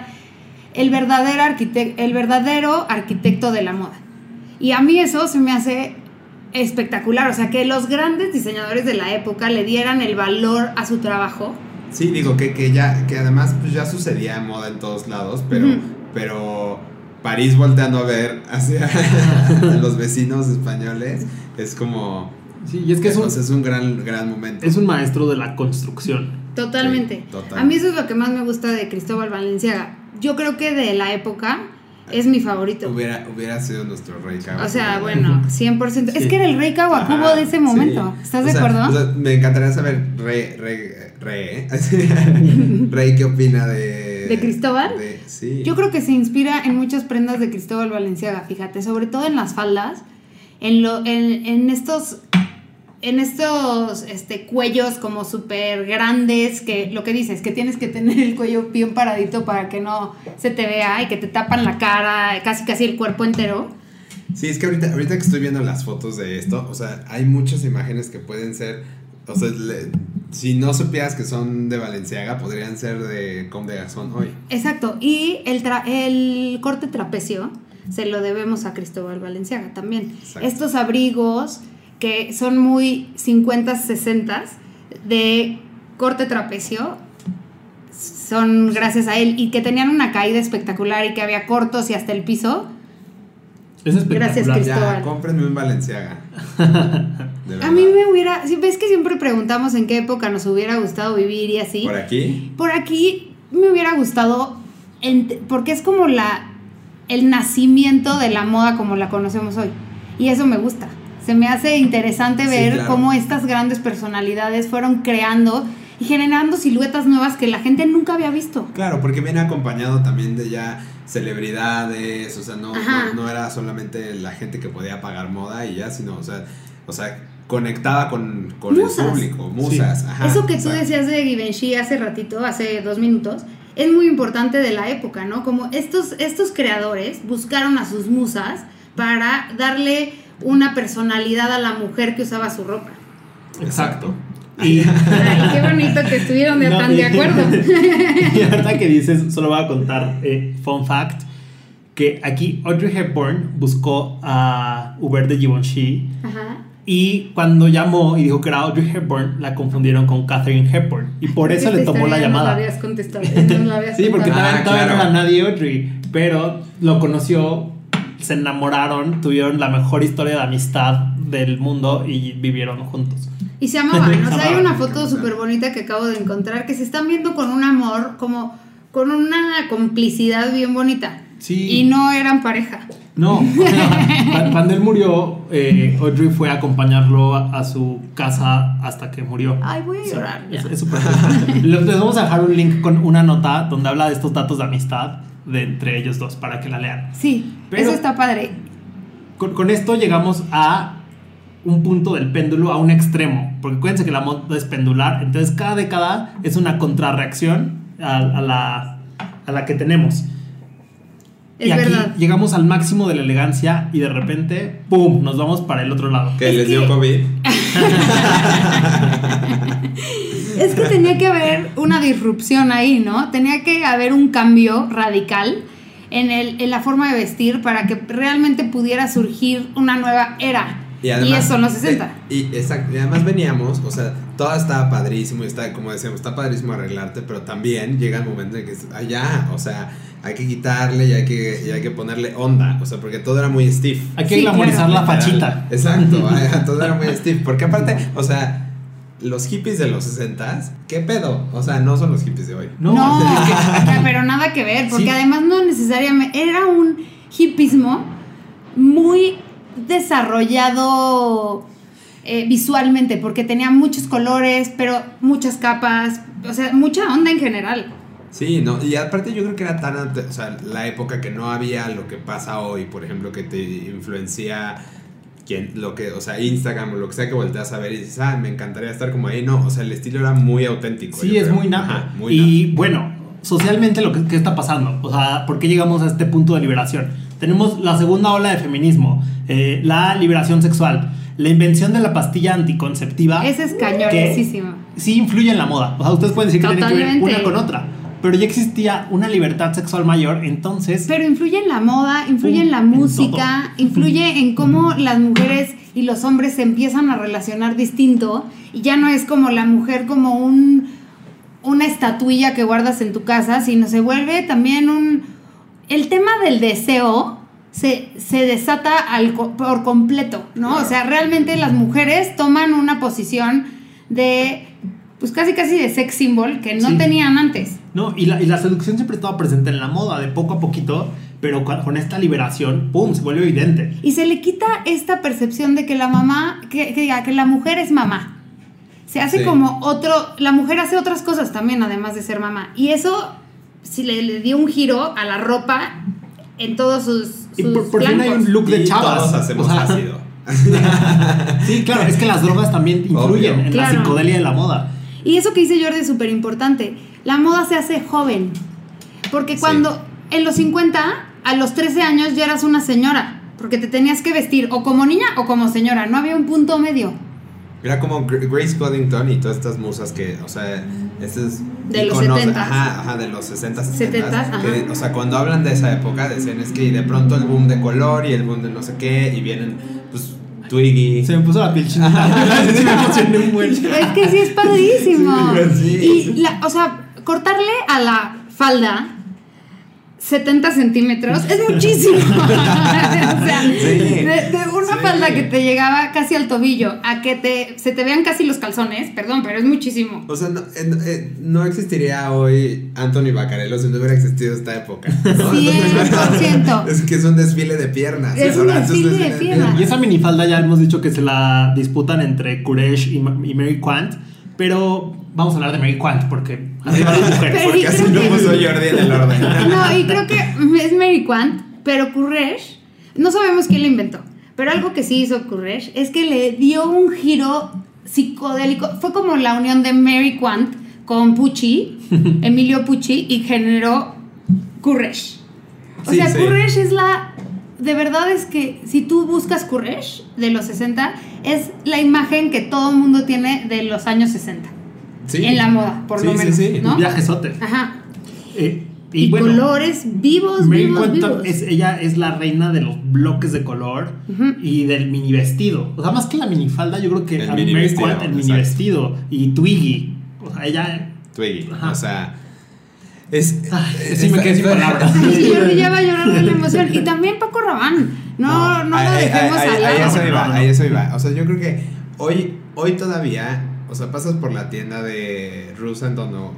el verdadero arquitecto, el verdadero arquitecto de la moda. Y a mí eso se me hace espectacular, o sea, que los grandes diseñadores de la época le dieran el valor a su trabajo. Sí, digo que, que ya, que además pues ya sucedía en moda en todos lados, pero, pero París volteando a ver hacia *laughs* los vecinos españoles es como Sí, y es que es un, es un gran, gran momento. es un maestro de la construcción. Totalmente. Sí, total. A mí eso es lo que más me gusta de Cristóbal Valenciaga. Yo creo que de la época es mi favorito. Hubiera, hubiera sido nuestro rey Kawakubo. O sea, bueno, 100%. Es Sí. que era el rey Kawakubo Ajá, de ese sí. momento. ¿Estás O de sea, acuerdo? o sea, me encantaría saber, Rey, Rey, Rey, *laughs* Rey, ¿qué opina de... ¿De Cristóbal? de- sí. Yo creo que se inspira en muchas prendas de Cristóbal Valenciaga, fíjate, sobre todo en las faldas, en, lo, en, en estos en estos este, cuellos como súper grandes, que lo que dices, que tienes que tener el cuello bien paradito para que no se te vea y que te tapan la cara, casi casi el cuerpo entero. Sí, es que ahorita, ahorita que estoy viendo las fotos de esto, o sea, hay muchas imágenes que pueden ser, o sea, le- si no supieras que son de Valenciaga, podrían ser de Comme de Garzón hoy. Exacto, y el, tra- el corte trapecio se lo debemos a Cristóbal Valenciaga también. Exacto. Estos abrigos que son muy 50, 60 de corte trapecio son gracias a él y que tenían una caída espectacular y que había cortos y hasta el piso. Es espectacular. Gracias, Cristóbal. Ya, cómprenme un Valenciaga. *laughs* A mí me hubiera, ves que siempre preguntamos en qué época nos hubiera gustado vivir y así. Por aquí, Por aquí me hubiera gustado, porque es como la el nacimiento de la moda como la conocemos hoy. Y eso me gusta. Se me hace interesante Sí, ver claro. cómo estas grandes personalidades fueron creando y generando siluetas nuevas que la gente nunca había visto. claro, porque viene acompañado también de ya celebridades, o sea, no, no, no era solamente la gente que podía pagar moda y ya, sino, o sea, o sea conectaba con, con el público, musas. Sí. ajá, Eso que tú decías de Givenchy hace ratito, hace dos minutos, es muy importante de la época, ¿no? Como estos, estos creadores buscaron a sus musas para darle una personalidad a la mujer que usaba su ropa. Exacto. Y, *laughs* Ay, qué bonito que estuvieron de, No, tan y- de acuerdo. *laughs* y ahorita que dices, solo voy a contar, eh, fun fact, que aquí Audrey Hepburn buscó a Hubert de Givenchy Ajá. y cuando llamó y dijo que era Audrey Hepburn, la confundieron con Catherine Hepburn y por eso Esta le tomó la historia No la llamada. habías contestado. No la habías Sí, porque todavía, Ah, todavía no claro. era nadie Audrey, pero lo conoció, se enamoraron, tuvieron la mejor historia de amistad del mundo y vivieron juntos. Y se amaban. *laughs* O sea, hay una foto súper bonita que acabo de encontrar que se están viendo con un amor, como con una complicidad bien bonita. Sí. Y no eran pareja. No, o sea, cu- cuando él murió, eh, Audrey fue a acompañarlo a, a su casa hasta que murió. Ay, voy a llorar. ya. Es, es súper *laughs* triste. Les les vamos a dejar un link con una nota donde habla de estos datos de amistad de entre ellos dos para que la lean. Sí, Pero- eso está padre. Con, con esto llegamos a un punto del péndulo, a un extremo, porque acuérdense que la moda es pendular, entonces cada década es una contrarreacción a, a la, a la que tenemos. Es y aquí verdad. llegamos al máximo de la elegancia y de repente, ¡pum!, nos vamos para el otro lado. Que Es les que- dio COVID. *laughs* Es que tenía que haber una disrupción ahí, ¿no? Tenía que haber un cambio radical en, el, en la forma de vestir para que realmente pudiera surgir una nueva era. Y, eso son los 60. eh, y, exacto, y además veníamos, o sea, todo estaba padrísimo y está, como decíamos, está padrísimo arreglarte, pero también llega el momento en que, ah, ya, o sea, hay que quitarle y hay que, y hay que ponerle onda, o sea, porque todo era muy stiff. Hay que Sí, glamorizar claro. la fachita. Exacto, *laughs* todo era muy stiff, porque aparte, o sea, los hippies de los 60 ¿qué pedo? O sea, no son los hippies de hoy. No, No, *laughs* pero nada que ver, porque Sí. además no necesariamente era un hipismo muy desarrollado eh, visualmente, porque tenía muchos colores, pero muchas capas, o sea, mucha onda en general. Sí, no, y aparte yo creo que era tan o sea, la época que no había lo que pasa hoy, por ejemplo, que te influencia quien, lo que, o sea, Instagram o lo que sea que volteas a ver y dices, ah, me encantaría estar como ahí, no, o sea, el estilo era muy auténtico. Sí, es creo. muy muy y bueno, socialmente lo que, ¿qué está pasando, o sea, ¿por qué llegamos a este punto de liberación? Tenemos la segunda ola de feminismo, eh, la liberación sexual, la invención de la pastilla anticonceptiva. Ese es cañonesísimo. Sí influye en la moda. O sea, ustedes pueden decir que tiene que ver Totalmente. una con otra. Pero ya existía una libertad sexual mayor, entonces. Pero influye en la moda, influye en la en música, *laughs* influye en cómo las mujeres y los hombres se empiezan a relacionar distinto y ya no es como la mujer como un una estatuilla que guardas en tu casa, sino se vuelve también un el tema del deseo se, se desata al por completo, ¿no? Claro. O sea, realmente las mujeres toman una posición de pues casi casi de sex symbol que no Sí. tenían antes. No, y la, y la seducción siempre estaba presente en la moda, de poco a poquito, pero con, con esta liberación, ¡pum! se vuelve evidente. Y se le quita esta percepción de que la mamá, que, que diga que la mujer es mamá. Se hace Sí. como otro, la mujer hace otras cosas también, además de ser mamá. Y eso, si le, le dio un giro a la ropa en todos sus, Y sus por, por fin hay un look de Y chavas. Todos hacemos o sea, ácido. *laughs* Sí, claro, es que las drogas también influyen Obvio. en Claro. la psicodelia de la moda. Y eso que dice Jordi es súper importante. La moda se hace joven. Porque Sí. cuando en los 50, a los 13 años ya eras una señora. Porque te tenías que vestir o como niña o como señora. No había un punto medio. Era como Gr- Grace Coddington y todas estas musas que, o sea, estos De los iconos, 70s. Ajá, ajá, de los 60s, 70s, 70s. ajá. que, o sea, cuando hablan de esa época, decían es que de pronto el boom de color y el boom de no sé qué, y vienen, pues, Twiggy. Se me puso la piel. *laughs* Es que sí es padrísimo. Sí, sí. Y, la, o sea, cortarle a la falda 70 centímetros es *laughs* muchísimo. *laughs* o sea, Sí. de, de una Sí. falda que te llegaba casi al tobillo a que te, se te vean casi los calzones, perdón, pero es muchísimo. O sea, no, eh, no existiría hoy Anthony Bacarello si no hubiera existido esta época. ¿no? *laughs* 100%. es que es un desfile de piernas. Es un desfile de piernas. Y esa minifalda ya hemos dicho que se la disputan entre Kuresh y, y Mary Quant. Pero vamos a hablar de Mary Quant porque arriba las *laughs* mujeres. Pero- Porque así lo que- puso Jordi en el orden. *laughs* No, y creo que es Mary Quant, pero Courrèges, no sabemos quién lo inventó, pero algo que sí hizo Courrèges es que le dio un giro psicodélico. Fue como la unión de Mary Quant con Pucci, *laughs* Emilio Pucci, y generó Courrèges. O Sí, sea, sí. Es la... De verdad es que si tú buscas Courrèges de los 60, es la imagen que todo el mundo tiene de los años 60. Sí. En la moda, por Sí, lo sí, menos. sí. ¿no? Un viajezote. Ajá. Eh, Y, y, bueno, colores vivos, Mary vivos, Quant vivos. es, ella es la reina de los bloques de color Ujú. y del mini vestido. O sea, más que la minifalda, yo creo que El a mini Mary vestido, Quant el mini exacto. vestido y Twiggy. O sea, ella. Twiggy. Ajá. O sea. Es. Ay, es- sí me quedé sin palabras. *laughs* Sí, Jordi ya va a llorar de la emoción. Y también Paco Rabán. No, no, lo ahí- dejemos ahí- al ahí eso No, iba, no, ahí no. eso iba. O sea, yo creo que hoy, hoy todavía, o sea, pasas por la tienda de Rusan donde no,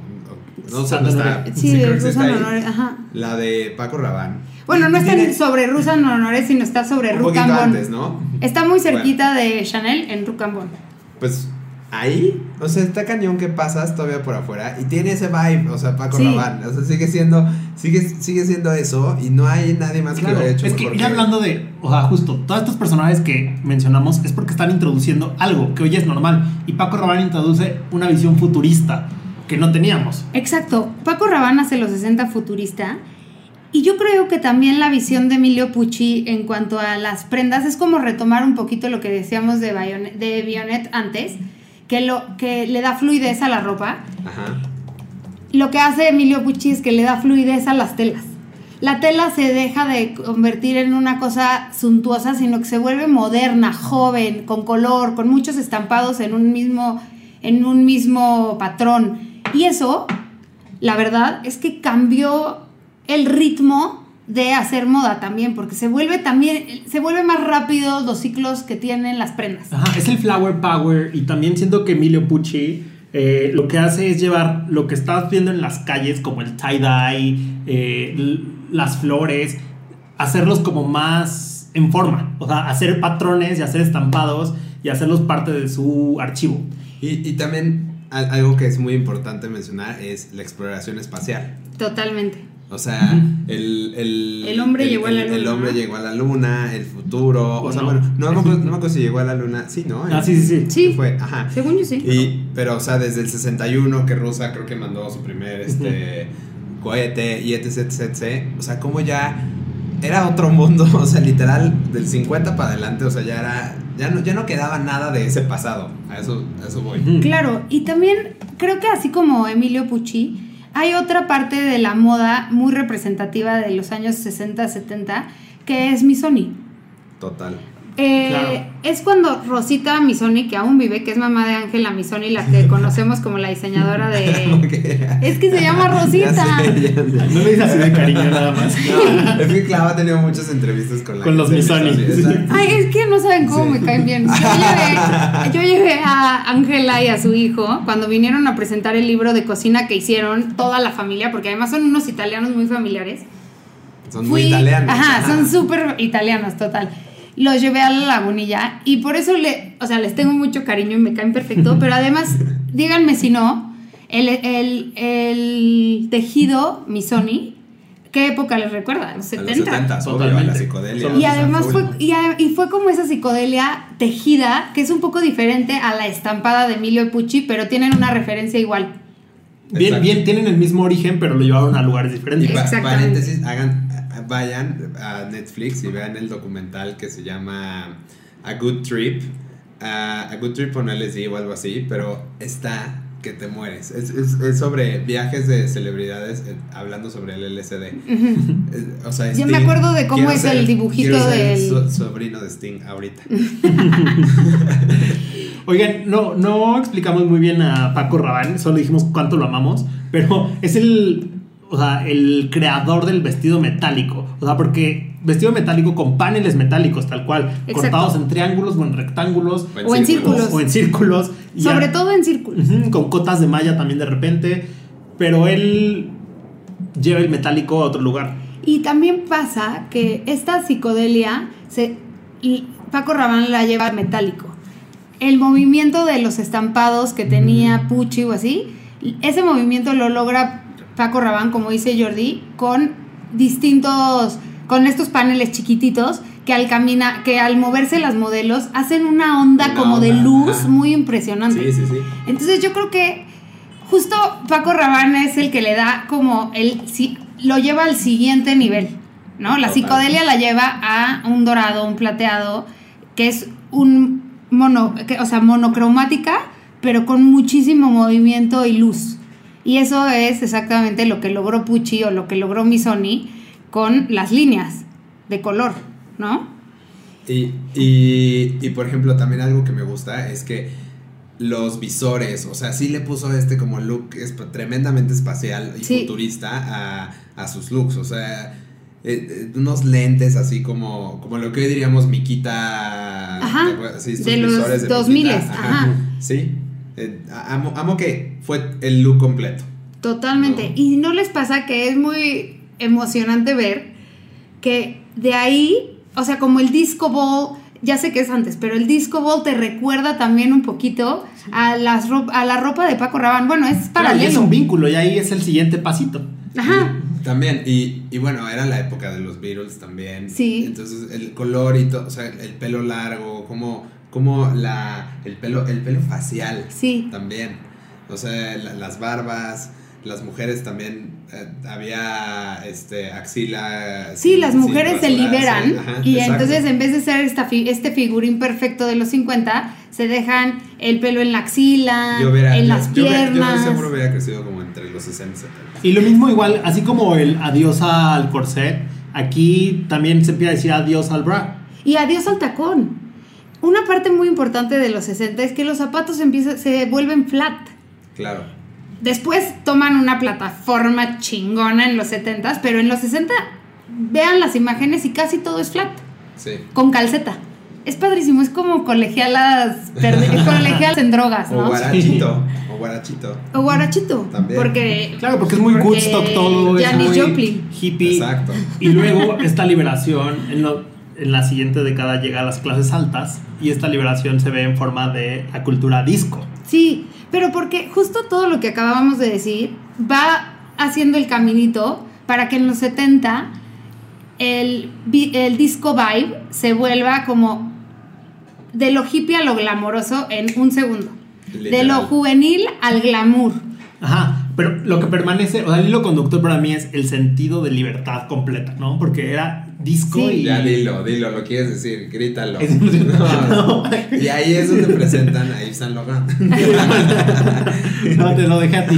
no está. Sí, creo de sí Rusan. Honores, ajá. La de Paco Rabán. Bueno, no está Tiene sobre Rusan Honores, sino está sobre un poquito Rucambón. antes, ¿no? Está muy cerquita de Chanel en Rucambón. Pues ahí, o sea, está cañón que pasas todavía por afuera y tiene ese vibe, o sea, Paco Sí. Rabán. O sea, sigue siendo, sigue, sigue siendo eso y no hay nadie más Claro, que lo haya hecho es que ya hablando de, o sea, justo, todos estos personajes que mencionamos es porque están introduciendo algo que hoy es normal. Y Paco Rabanne introduce una visión futurista que no teníamos. Exacto. Paco Rabanne hace los 60 futurista. Y yo creo que también la visión de Emilio Pucci en cuanto a las prendas es como retomar un poquito lo que decíamos de, Bayonet, de Bionet antes, que, lo, que le da fluidez a la ropa. Ajá. Lo que hace Emilio Pucci es que le da fluidez a las telas. La tela se deja de convertir en una cosa suntuosa, sino que se vuelve moderna, joven, con color, con muchos estampados en un mismo, en un mismo patrón. Y eso, la verdad, es que cambió el ritmo de hacer moda también, porque se vuelve también, se vuelve más rápido los ciclos que tienen las prendas. Ajá, es el flower power y también siento que Emilio Pucci eh, lo que hace es llevar lo que estás viendo en las calles como el tie-dye, eh, las flores, hacerlos como más en forma, o sea, hacer patrones y hacer estampados y hacerlos parte de su archivo. Y, y también al- algo que es muy importante mencionar es la exploración espacial. Totalmente. O sea, el, el, El hombre llegó a la el- el luna, hombre llegó a la luna, el futuro. O ¿O sea, no? bueno, no me, acuerdo, no me acuerdo si llegó a la luna. Sí, ¿no? Ah, sí, sí, sí. Sí. Fue, ajá. Según yo sí. Y, pero, o sea, desde el 61 que Rusia creo que mandó su primer este, cohete y etc, etc, etc. O sea, como ya era otro mundo, *laughs* o sea, literal, del 50 para adelante, o sea, ya era, ya no, ya no quedaba nada de ese pasado. A eso, a eso voy. Claro, y también creo que así como Emilio Pucci, hay otra parte de la moda muy representativa de los años 60, 70, que es Missoni. Total. Eh, Claro. Es cuando Rosita Missoni, que aún vive, que es mamá de Ángela Missoni, la que *laughs* conocemos como la diseñadora de... *laughs* Es que se llama Rosita. *laughs* Ya sé, ya sé. No le dices así de cariño nada más. No, es que Clau ha tenido muchas entrevistas con la Con los exacto. Ay, es que no saben cómo Sí. me caen bien. Yo llevé, yo llevé a Ángela y a su hijo cuando vinieron a presentar el libro de cocina que hicieron toda la familia, porque además son unos italianos muy familiares. Son muy Fui- italianos. Ajá, son súper italianos, total. Los llevé a la lagunilla y por eso le, o sea, les tengo mucho cariño y me caen perfecto, pero además, *laughs* díganme si no, el, el, el tejido Missoni, ¿qué época les recuerda? Los A los 70. 70, obvio, a la psicodelia. Y además fue, y, a- y fue como esa psicodelia tejida, que es un poco diferente a la estampada de Emilio Pucci, pero tienen una referencia igual. Bien, Exacto. bien, tienen el mismo origen, pero lo llevaron a lugares Y diferentes. pa- paréntesis, hagan, vayan a Netflix y vean el documental que se llama A Good Trip. A Good Trip o un LSD o algo así, pero está que te mueres. Es, es- es sobre viajes de celebridades eh, hablando sobre el LSD. O sea, Yo me acuerdo de cómo es ser- el dibujito del- so- sobrino de Sting ahorita. *laughs* Oigan, no, no explicamos muy bien a Paco Rabanne, solo dijimos cuánto lo amamos, pero es el, o sea, el creador del vestido metálico. O sea, porque vestido metálico con paneles metálicos, tal cual, Exacto. cortados en triángulos o en rectángulos. O en círculos. O en círculos. y Sobre ya- todo en círculos. Con cotas de malla también de repente. Pero él lleva el metálico a otro lugar. Y también pasa que esta psicodelia, se, y Paco Rabanne la lleva al metálico. El movimiento de los estampados que tenía Pucci o así, ese movimiento lo logra Paco Rabanne, como dice Jordi, con distintos, con estos paneles chiquititos que al camina, que al moverse las modelos hacen una onda Una como de luz ajá. muy impresionante. Sí, sí, sí. Entonces yo creo que justo Paco Rabanne es el que le da como el si- lo lleva al siguiente nivel, ¿no? La psicodelia la lleva a un dorado, un plateado, que es un mono, que- o sea, monocromática, pero con muchísimo movimiento y luz. Y eso es exactamente lo que logró Pucci o lo que logró Missoni con las líneas de color, ¿no? Y, y, y, por ejemplo, también algo que me gusta es que los visores, o sea, sí le puso este como look esp- tremendamente espacial y Sí. futurista a, a sus looks, o sea, eh, eh, unos lentes así como, como lo que hoy diríamos Miquita. Ajá, sí, estos de los visores de 2000s, Miquita, ajá. Sí, eh, amo, amo que fue el look completo. Totalmente. No. Y no les pasa que es muy emocionante ver que de ahí, o sea, como el disco ball, ya sé que es antes, pero el disco ball te recuerda también un poquito a, las ro- a la ropa de Paco Rabanne. Bueno, es Claro, y es un vínculo y ahí es el siguiente pasito. Ajá. También, y, y bueno, era la época de los Beatles también. Sí. Entonces, el color y todo, o sea, el pelo largo, como, como la, el pelo, el pelo facial Sí. también. O sea, la- las barbas, las mujeres también, eh, había, este, axila. Sí, sin- las mujeres se liberan Ajá, y exacto. entonces en vez de ser esta fi- este figurín perfecto de los 50, se dejan el pelo en la axila, Yo hubiera- en yo- las yo piernas. Yo, seguro hubiera crecido como entre los 60 y 70. Y lo mismo igual, así como el adiós al corset, aquí también se empieza a decir adiós al bra. Y adiós al tacón. Una parte muy importante de los 60 es que los zapatos empiezan, se vuelven flat. Claro. Después toman una plataforma chingona en los 70, pero en los 60 vean las imágenes y casi todo es flat, Sí. con calceta. Es padrísimo, es como colegialas, *laughs* colegialas en drogas, O ¿no? guarachito. O guarachito. O guarachito. También. Porque. Claro, porque es muy porque Woodstock todo, es Janis muy Joplin. hippie. Exacto. Y luego esta liberación en, lo- en la siguiente década llega a las clases altas y esta liberación se ve en forma de la cultura disco. Sí, pero porque justo todo lo que acabábamos de decir va haciendo el caminito para que en los 70 el, el disco vibe se vuelva como de lo hippie a lo glamoroso en un segundo. De lo juvenil al glamour. Ajá, pero lo que permanece, o sea, el hilo conductor para mí es el sentido de libertad completa, ¿no? Porque era disco Sí. y... Ya dilo, dilo, lo quieres decir, grítalo. Es- No, *laughs* no. Y ahí es donde presentan a Yves Saint Laurent. *laughs* No, te lo dejé a ti.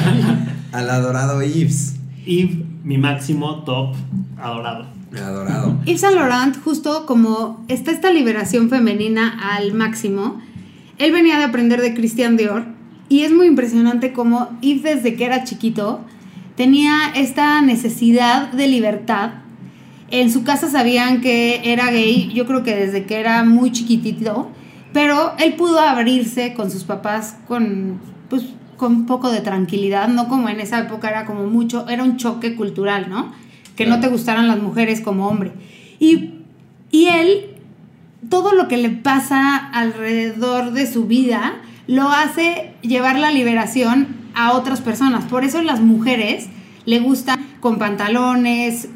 *laughs* Al adorado Yves. y mi máximo top adorado. Adorado. Yves Saint Laurent, justo como está esta liberación femenina al máximo, él venía de aprender de Christian Dior y es muy impresionante como Yves desde que era chiquito tenía esta necesidad de libertad. En su casa sabían que era gay, yo creo que desde que era muy chiquitito, pero él pudo abrirse con sus papás con pues con un poco de tranquilidad, no como en esa época era como mucho, era un choque cultural, ¿no? Que no te gustaran las mujeres como hombre. Y, y él, todo lo que le pasa alrededor de su vida, lo hace llevar la liberación a otras personas. Por eso las mujeres le gustan con pantalones,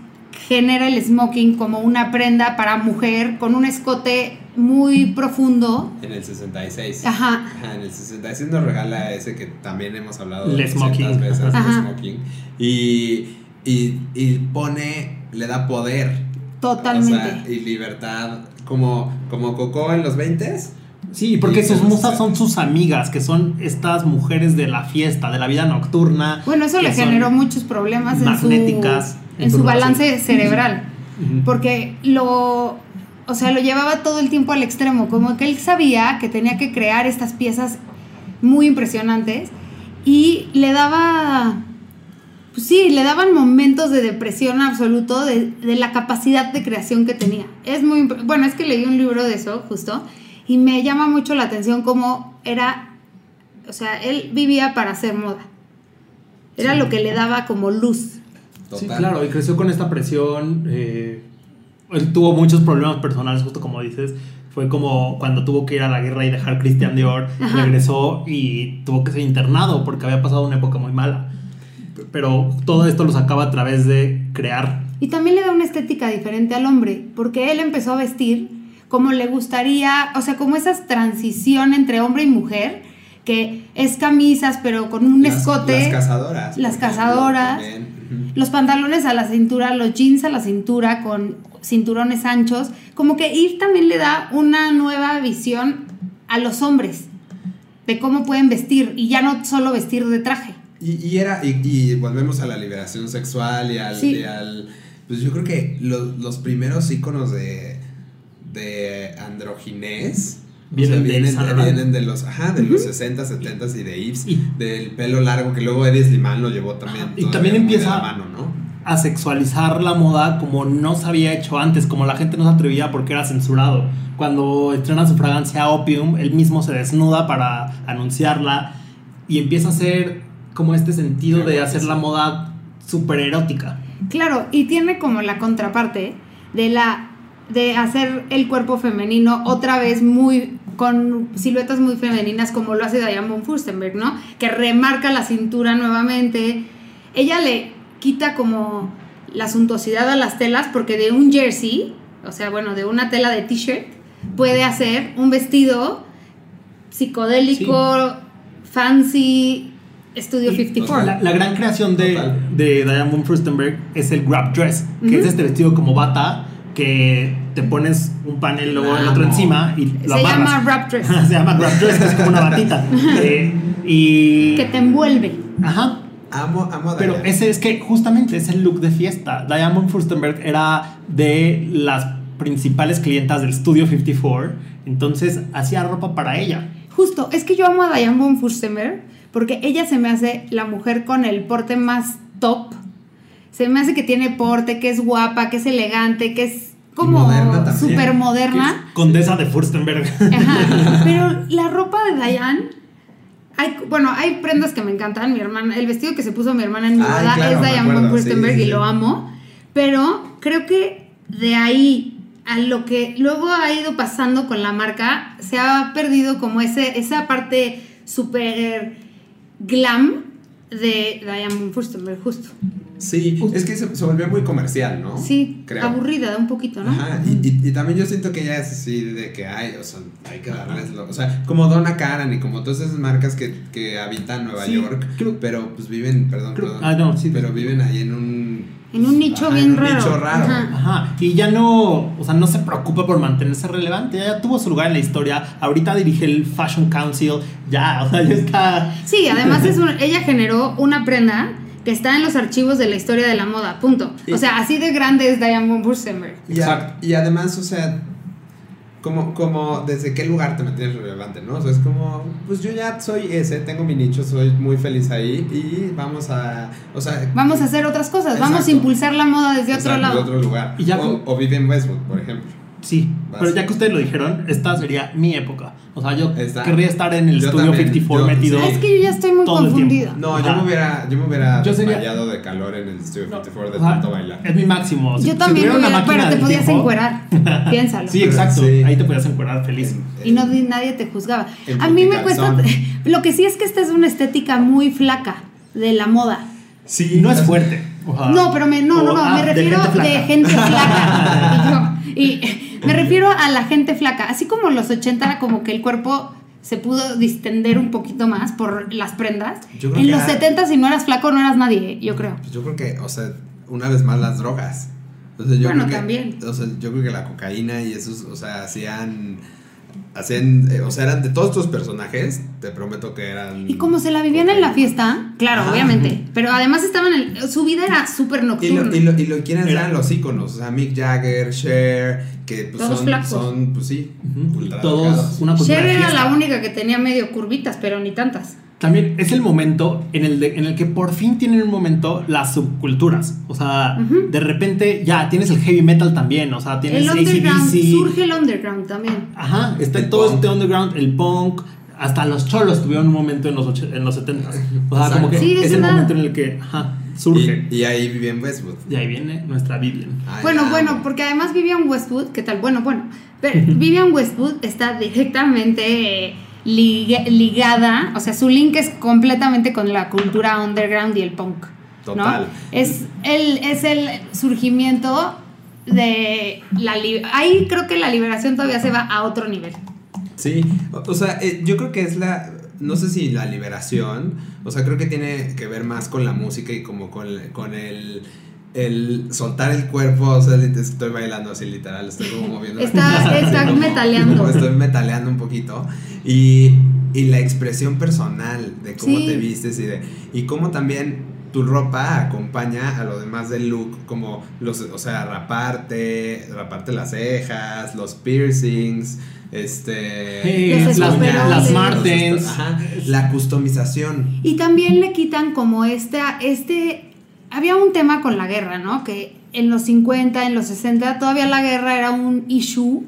genera el smoking como una prenda para mujer, con un escote muy profundo. En el 66. Ajá. Ajá, en el 66 nos regala ese que también hemos hablado El 200 smoking. veces, Ajá. el smoking. Y, y, y pone, le da poder. Totalmente. O sea, y libertad. Como, como Coco en los 20s. Sí, porque sus musas son sus amigas, que son estas mujeres de la fiesta, de la vida nocturna. Bueno, eso le generó muchos problemas en su, magnéticas en su balance cerebral. Porque lo, o sea, lo llevaba todo el tiempo al extremo, como que él sabía que tenía que crear estas piezas muy impresionantes y le daba, pues sí, le daban momentos de depresión absoluto de, de la capacidad de creación que tenía. Es muy, bueno, es que leí un libro de eso justo y me llama mucho la atención cómo era, o sea, él vivía para hacer moda. Era lo que le daba como luz. Sí, Total. claro, y creció con esta presión. eh, él tuvo muchos problemas personales, justo como dices. Fue como cuando tuvo que ir a la guerra y dejar Christian Dior, Ajá. regresó y tuvo que ser internado porque había pasado una época muy mala. Pero todo esto lo sacaba a través de crear. Y también le da una estética diferente al hombre, porque él empezó a vestir como le gustaría, o sea, como esa transición entre hombre y mujer, que es camisas pero con un Las- escote, Las cazadoras. Las cazadoras. también. Los pantalones a la cintura, los jeans a la cintura con cinturones anchos, como que ir también le da una nueva visión a los hombres de cómo pueden vestir y ya no solo vestir de traje. Y, y era, y, y volvemos a la liberación sexual y al, Sí. y al- pues yo creo que los, los primeros íconos de, de androginés o Vienen sea, de vienen, de, vienen de los, ajá, de los 60, 70 y de Yves, Y- del pelo largo que luego Eddie Slimane lo llevó también. Ajá, y también empieza- la mano, ¿no? a sexualizar la moda como no se había hecho antes, como la gente no se atrevía porque era censurado. Cuando estrena su fragancia Opium, él mismo se desnuda para anunciarla y empieza a hacer como este sentido de hacer la moda súper erótica. Claro, y tiene como la contraparte de la de hacer el cuerpo femenino otra vez muy con siluetas muy femeninas como lo hace Diane von Furstenberg, ¿no? Que remarca la cintura nuevamente. Ella le quita como la suntuosidad a las telas porque de un jersey, o sea, bueno, de una tela de t-shirt, puede hacer un vestido psicodélico, fancy, Studio Y, 54. La, la gran creación de, Total. de Diane von Furstenberg es el grab dress, que es este vestido como bata que te pones un panel luego el otro encima y lo Se amarras. llama wrap dress. *laughs* Se llama grab dress, que es como una batita. *laughs* Eh, y... que te envuelve. Ajá, Amo, amo a Pero ese es que justamente es el look de fiesta. Diane von Furstenberg era de las principales clientas del Studio 54, entonces hacía ropa para ella. Justo, es que yo amo a Diane von Furstenberg porque ella se me hace la mujer con el porte más top se me hace que tiene porte, que es guapa, que es elegante, que es como súper moderna. Condesa de Furstenberg. Ajá. *laughs* Pero la ropa de Diane, hay, bueno, hay prendas que me encantan. Mi hermana, el vestido que se puso mi hermana en mi boda claro, es Diane acuerdo, von Furstenberg sí, sí, y lo amo. Pero creo que de ahí a lo que luego ha ido pasando con la marca, se ha perdido como ese, esa parte súper glam de Diane Furstenberg, justo. Sí, es que se, se volvió muy comercial, ¿no? Sí, Creo. aburrida un poquito, ¿no? Ajá, y, y- y también yo siento que ella es así de que hay, o sea, hay que darles lo, o sea, como Donna Karan y como todas esas marcas que, que habitan Nueva Sí, York, creo- pero pues viven, perdón, Creo- perdón, ah, no, sí. pero viven ahí en un En un nicho ajá, bien en un raro. nicho raro. Ajá. Ajá, y ya no, o sea, no se preocupa por mantenerse relevante, ya tuvo su lugar en la historia, ahorita dirige el Fashion Council, ya, o sea, ya está... Sí, además es un- ella generó una prenda que está en los archivos de la historia de la moda, punto. O sea, así de grande es Diane von Furstenberg. Y, a- Exacto. y además, o sea, como, como desde qué lugar te mantienes relevante, ¿no? O sea, es como, pues yo ya soy ese, tengo mi nicho, soy muy feliz ahí y vamos a, o sea... Vamos a hacer otras cosas, vamos a impulsar la moda desde otro lado. de otro lugar. Y ya o, o vive en Westwood, por ejemplo. Sí, Vas. pero ya que ustedes lo dijeron, esta sería mi época. O sea, yo Está. querría estar en el Yo estudio también, 54 yo- metido. Ah, es que yo ya estoy muy confundida. No, yo me hubiera, yo me hubiera Yo sería- desmayado de calor en el Studio 54 de O sea, tanto bailar. Es mi máximo. Si- Yo si también, una hubiera- pero te podías tiempo- encuerar. *laughs* Piénsalo. Sí, exacto. Sí. Ahí te podías encuerar feliz. En- Y no, nadie te juzgaba. A mí me cuesta. *laughs* Lo que sí es que esta es una estética muy flaca de la moda. Sí, no es fuerte. o sea, No, pero me, no, no, o- no, ah, me refiero gente de gente flaca. *laughs* y, yo- y me refiero a la gente flaca. Así como en los 80, como que el cuerpo se pudo distender un poquito más por las prendas. Yo creo En los era- 70, si no eras flaco, no eras nadie, yo creo. Pues yo creo que, o sea, una vez más las drogas. O sea, yo Bueno, creo que, también. O sea, yo creo que la cocaína y esos, o sea, hacían. Hacían, eh, o sea, eran de todos estos personajes, te prometo que eran. Y como se la vivían en la fiesta, claro, Ajá. obviamente. Pero además estaban en. Su vida era súper Y lo, nocturna. y lo, y lo quieren Era- eran los íconos, o sea, Mick Jagger, Cher, que pues Todos son, flacos. son, pues sí, ultra Todos una Cher era la única que tenía medio curvitas, pero ni tantas. También es el momento en el, de- en el que por fin tienen un momento las subculturas. O sea, de repente ya tienes el heavy metal también. O sea, tienes El underground, ACDC. surge el underground también. Ajá, está El todo punk. este underground, el punk. Hasta los cholos tuvieron un momento en los, och- en los 70 O sea, Exacto. como que Sí, es es el momento en el que ajá, surge. Y, y ahí viví en Westwood. Y, ahí viene nuestra Vivian. Ay, Bueno, bueno, porque además Vivian Westwood, ¿qué tal? Bueno, bueno, pero Vivian Westwood está directamente eh, liga- ligada, o sea, su link es completamente con la cultura underground y el punk. ¿no? Total. Es el, es el surgimiento de la... Ahí creo que la liberación todavía se va a otro nivel. Sí, o, o sea, eh, yo creo que es la, no sé si la liberación, o sea, creo que tiene que ver más con la música y como con, con el, el soltar el cuerpo, o sea, estoy bailando así literal, estoy como moviendo. Está- está como- metaleando. como *laughs* Estoy metaleando un poquito y, y la expresión personal de cómo Sí. te vistes y de y cómo también tu ropa acompaña a lo demás del look, como los, o sea, raparte, raparte las cejas, los piercings, este, las, las Martens. la customización. Y también le quitan como este, este, había un tema con la guerra, ¿no? Que en los 50, en los 60, todavía la guerra era un issue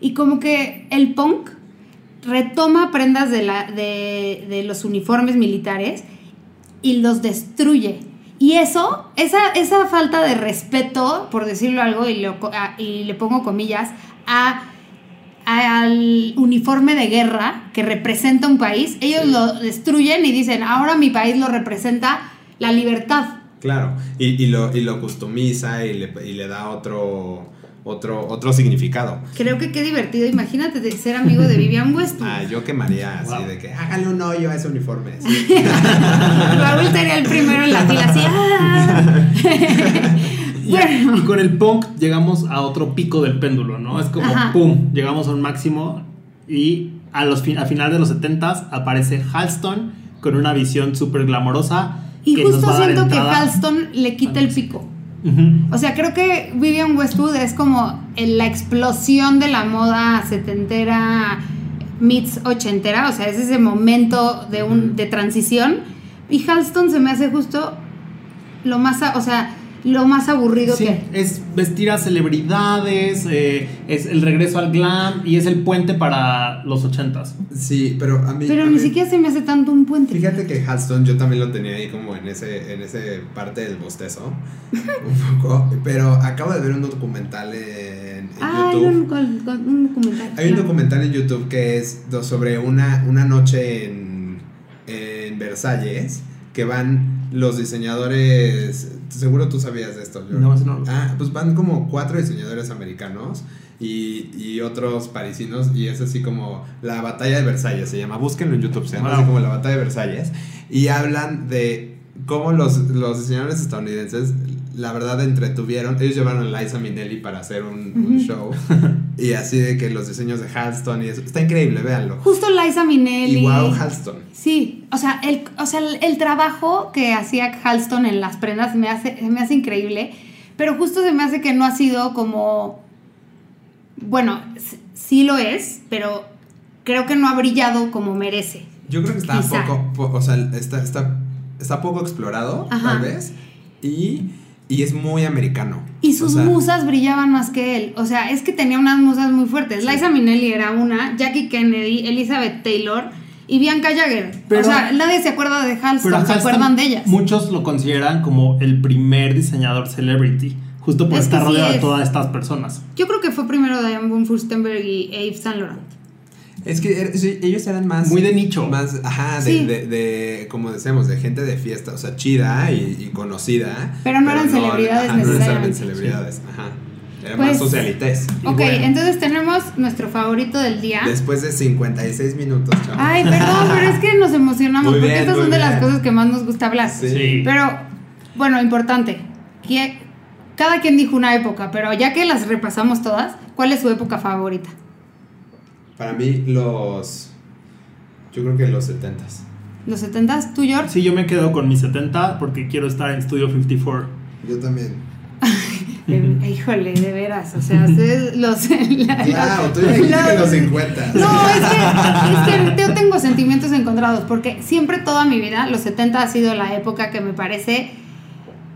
y como que el punk retoma prendas de, la, de, de los uniformes militares y los destruye. Y eso, esa, esa falta de respeto, por decirlo algo, y, lo a- y le pongo comillas, a al uniforme de guerra que representa un país, ellos Sí. lo destruyen y dicen, ahora mi país lo representa la libertad. Claro, y, y lo, y lo customiza y le, y le da otro, otro, otro significado. Creo que qué divertido, imagínate de ser amigo de Vivian Westwood. *laughs* Ah, yo quemaría así Wow. de que hágale un hoyo a ese uniforme. *laughs* sí. Raúl sería el primero en la fila, así. ¡ah! *laughs* Y, bueno, y con el punk llegamos a otro pico del péndulo, ¿no? Es como Ajá. pum, llegamos a un máximo y a los fin- a finales de los 70 aparece Halston con una visión súper glamorosa. Y que justo siento que Halston le quita el pico. O sea, creo que Vivian Westwood es como la explosión de la moda setentera meets ochentera, o sea, es ese momento de un de transición. Y Halston se me hace justo lo más, o sea, lo más aburrido Sí, que hay. es vestir a celebridades, eh, es el regreso al glam y es el puente para los ochentas. Sí, pero a mí. Pero a ni mí- siquiera se me hace tanto un puente. Fíjate que Halston yo también lo tenía ahí como en ese, en ese parte del bostezo. un poco. Pero acabo de ver un documental en, en Ah, hay YouTube. un, con- un documental. Hay un documental en YouTube que es sobre una, una noche en, en Versalles que van los diseñadores. Seguro tú sabías de esto, Jordi. No, no. Ah, pues van como cuatro diseñadores americanos y, y otros parisinos y es así como la batalla de Versalles se llama. Búsquenlo en YouTube, se llama Wow. así como la batalla de Versalles y hablan de cómo los, los diseñadores estadounidenses la verdad entretuvieron. Ellos llevaron a Liza Minnelli para hacer un, un show y así de que los diseños de Halston y eso. Está increíble, véanlo. Justo Liza Minnelli. Y wow, Halston. Sí, o sea, el, o sea, el, el trabajo que hacía Halston en las prendas me hace, me hace increíble, pero justo se me hace que no ha sido como, bueno, sí lo es, pero creo que no ha brillado como merece. Yo creo que está Quizá. poco, po- o sea, está, está, está poco explorado, Ajá. tal vez, y, y es muy americano. Y sus O sea, musas brillaban más que él. O sea, es que tenía unas musas muy fuertes. Sí. Liza Minnelli era una, Jackie Kennedy, Elizabeth Taylor y Bianca Jagger. Pero- o sea, nadie se acuerda de Halston, Pero se acuerdan de ellas. Muchos lo consideran como el primer diseñador celebrity, justo por Es estar sí rodeado de es. todas estas personas. Yo creo que fue primero Diane von Furstenberg y Yves Saint Laurent. Es que er- sí, ellos eran más. Muy de nicho. Más, ajá, de, Sí. de, de, como decíamos, de gente de fiesta, o sea, chida y, y conocida. Pero no eran celebridades ajá, No necesariamente necesariamente. celebridades, ajá. Era Pues- más socialites. Y Ok, bueno, entonces tenemos nuestro favorito del día. Después de 56 minutos, chavos. Ay, perdón, pero es que nos emocionamos Muy porque bien, estas son de las cosas que más nos gusta hablar. Sí. Pero, bueno, importante. que cada quien dijo una época, pero ya que las repasamos todas, ¿cuál es su época favorita? Para mí, los. Yo creo que los 70s. ¿Los 70s? ¿Tú, George? Sí, yo me quedo con mi 70 porque quiero estar en Studio 54. Yo también. *laughs* Eh, híjole, de veras, o sea, ustedes los... *laughs* la- Claro, tú dijiste la- que los 50. No, es que, es que *laughs* yo tengo sentimientos encontrados, porque siempre toda mi vida, los 70 ha sido la época que me parece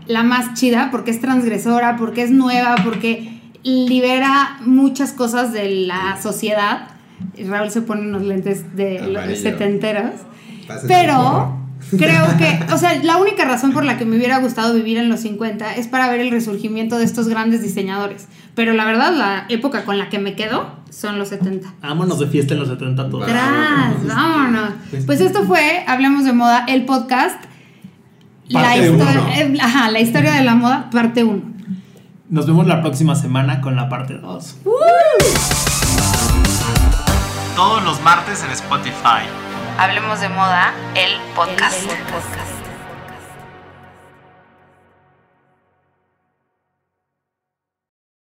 la más chida, porque es transgresora, porque es nueva, porque libera muchas cosas de la sociedad. Raúl se pone unos lentes de los setenteros. Pero. Creo que, o sea, la única razón por la que me hubiera gustado vivir en los 50 es para ver el resurgimiento de estos grandes diseñadores. Pero la verdad, la época con la que me quedo son los 70. Vámonos de fiesta en los 70 todos. Tras, vámonos. Pues esto fue Hablemos de Moda, el podcast. La, Parte historia, uno. eh, ajá, la historia de la moda, parte 1. Nos vemos la próxima semana con la parte 2. Todos los martes en Spotify. Hablemos de moda, el podcast.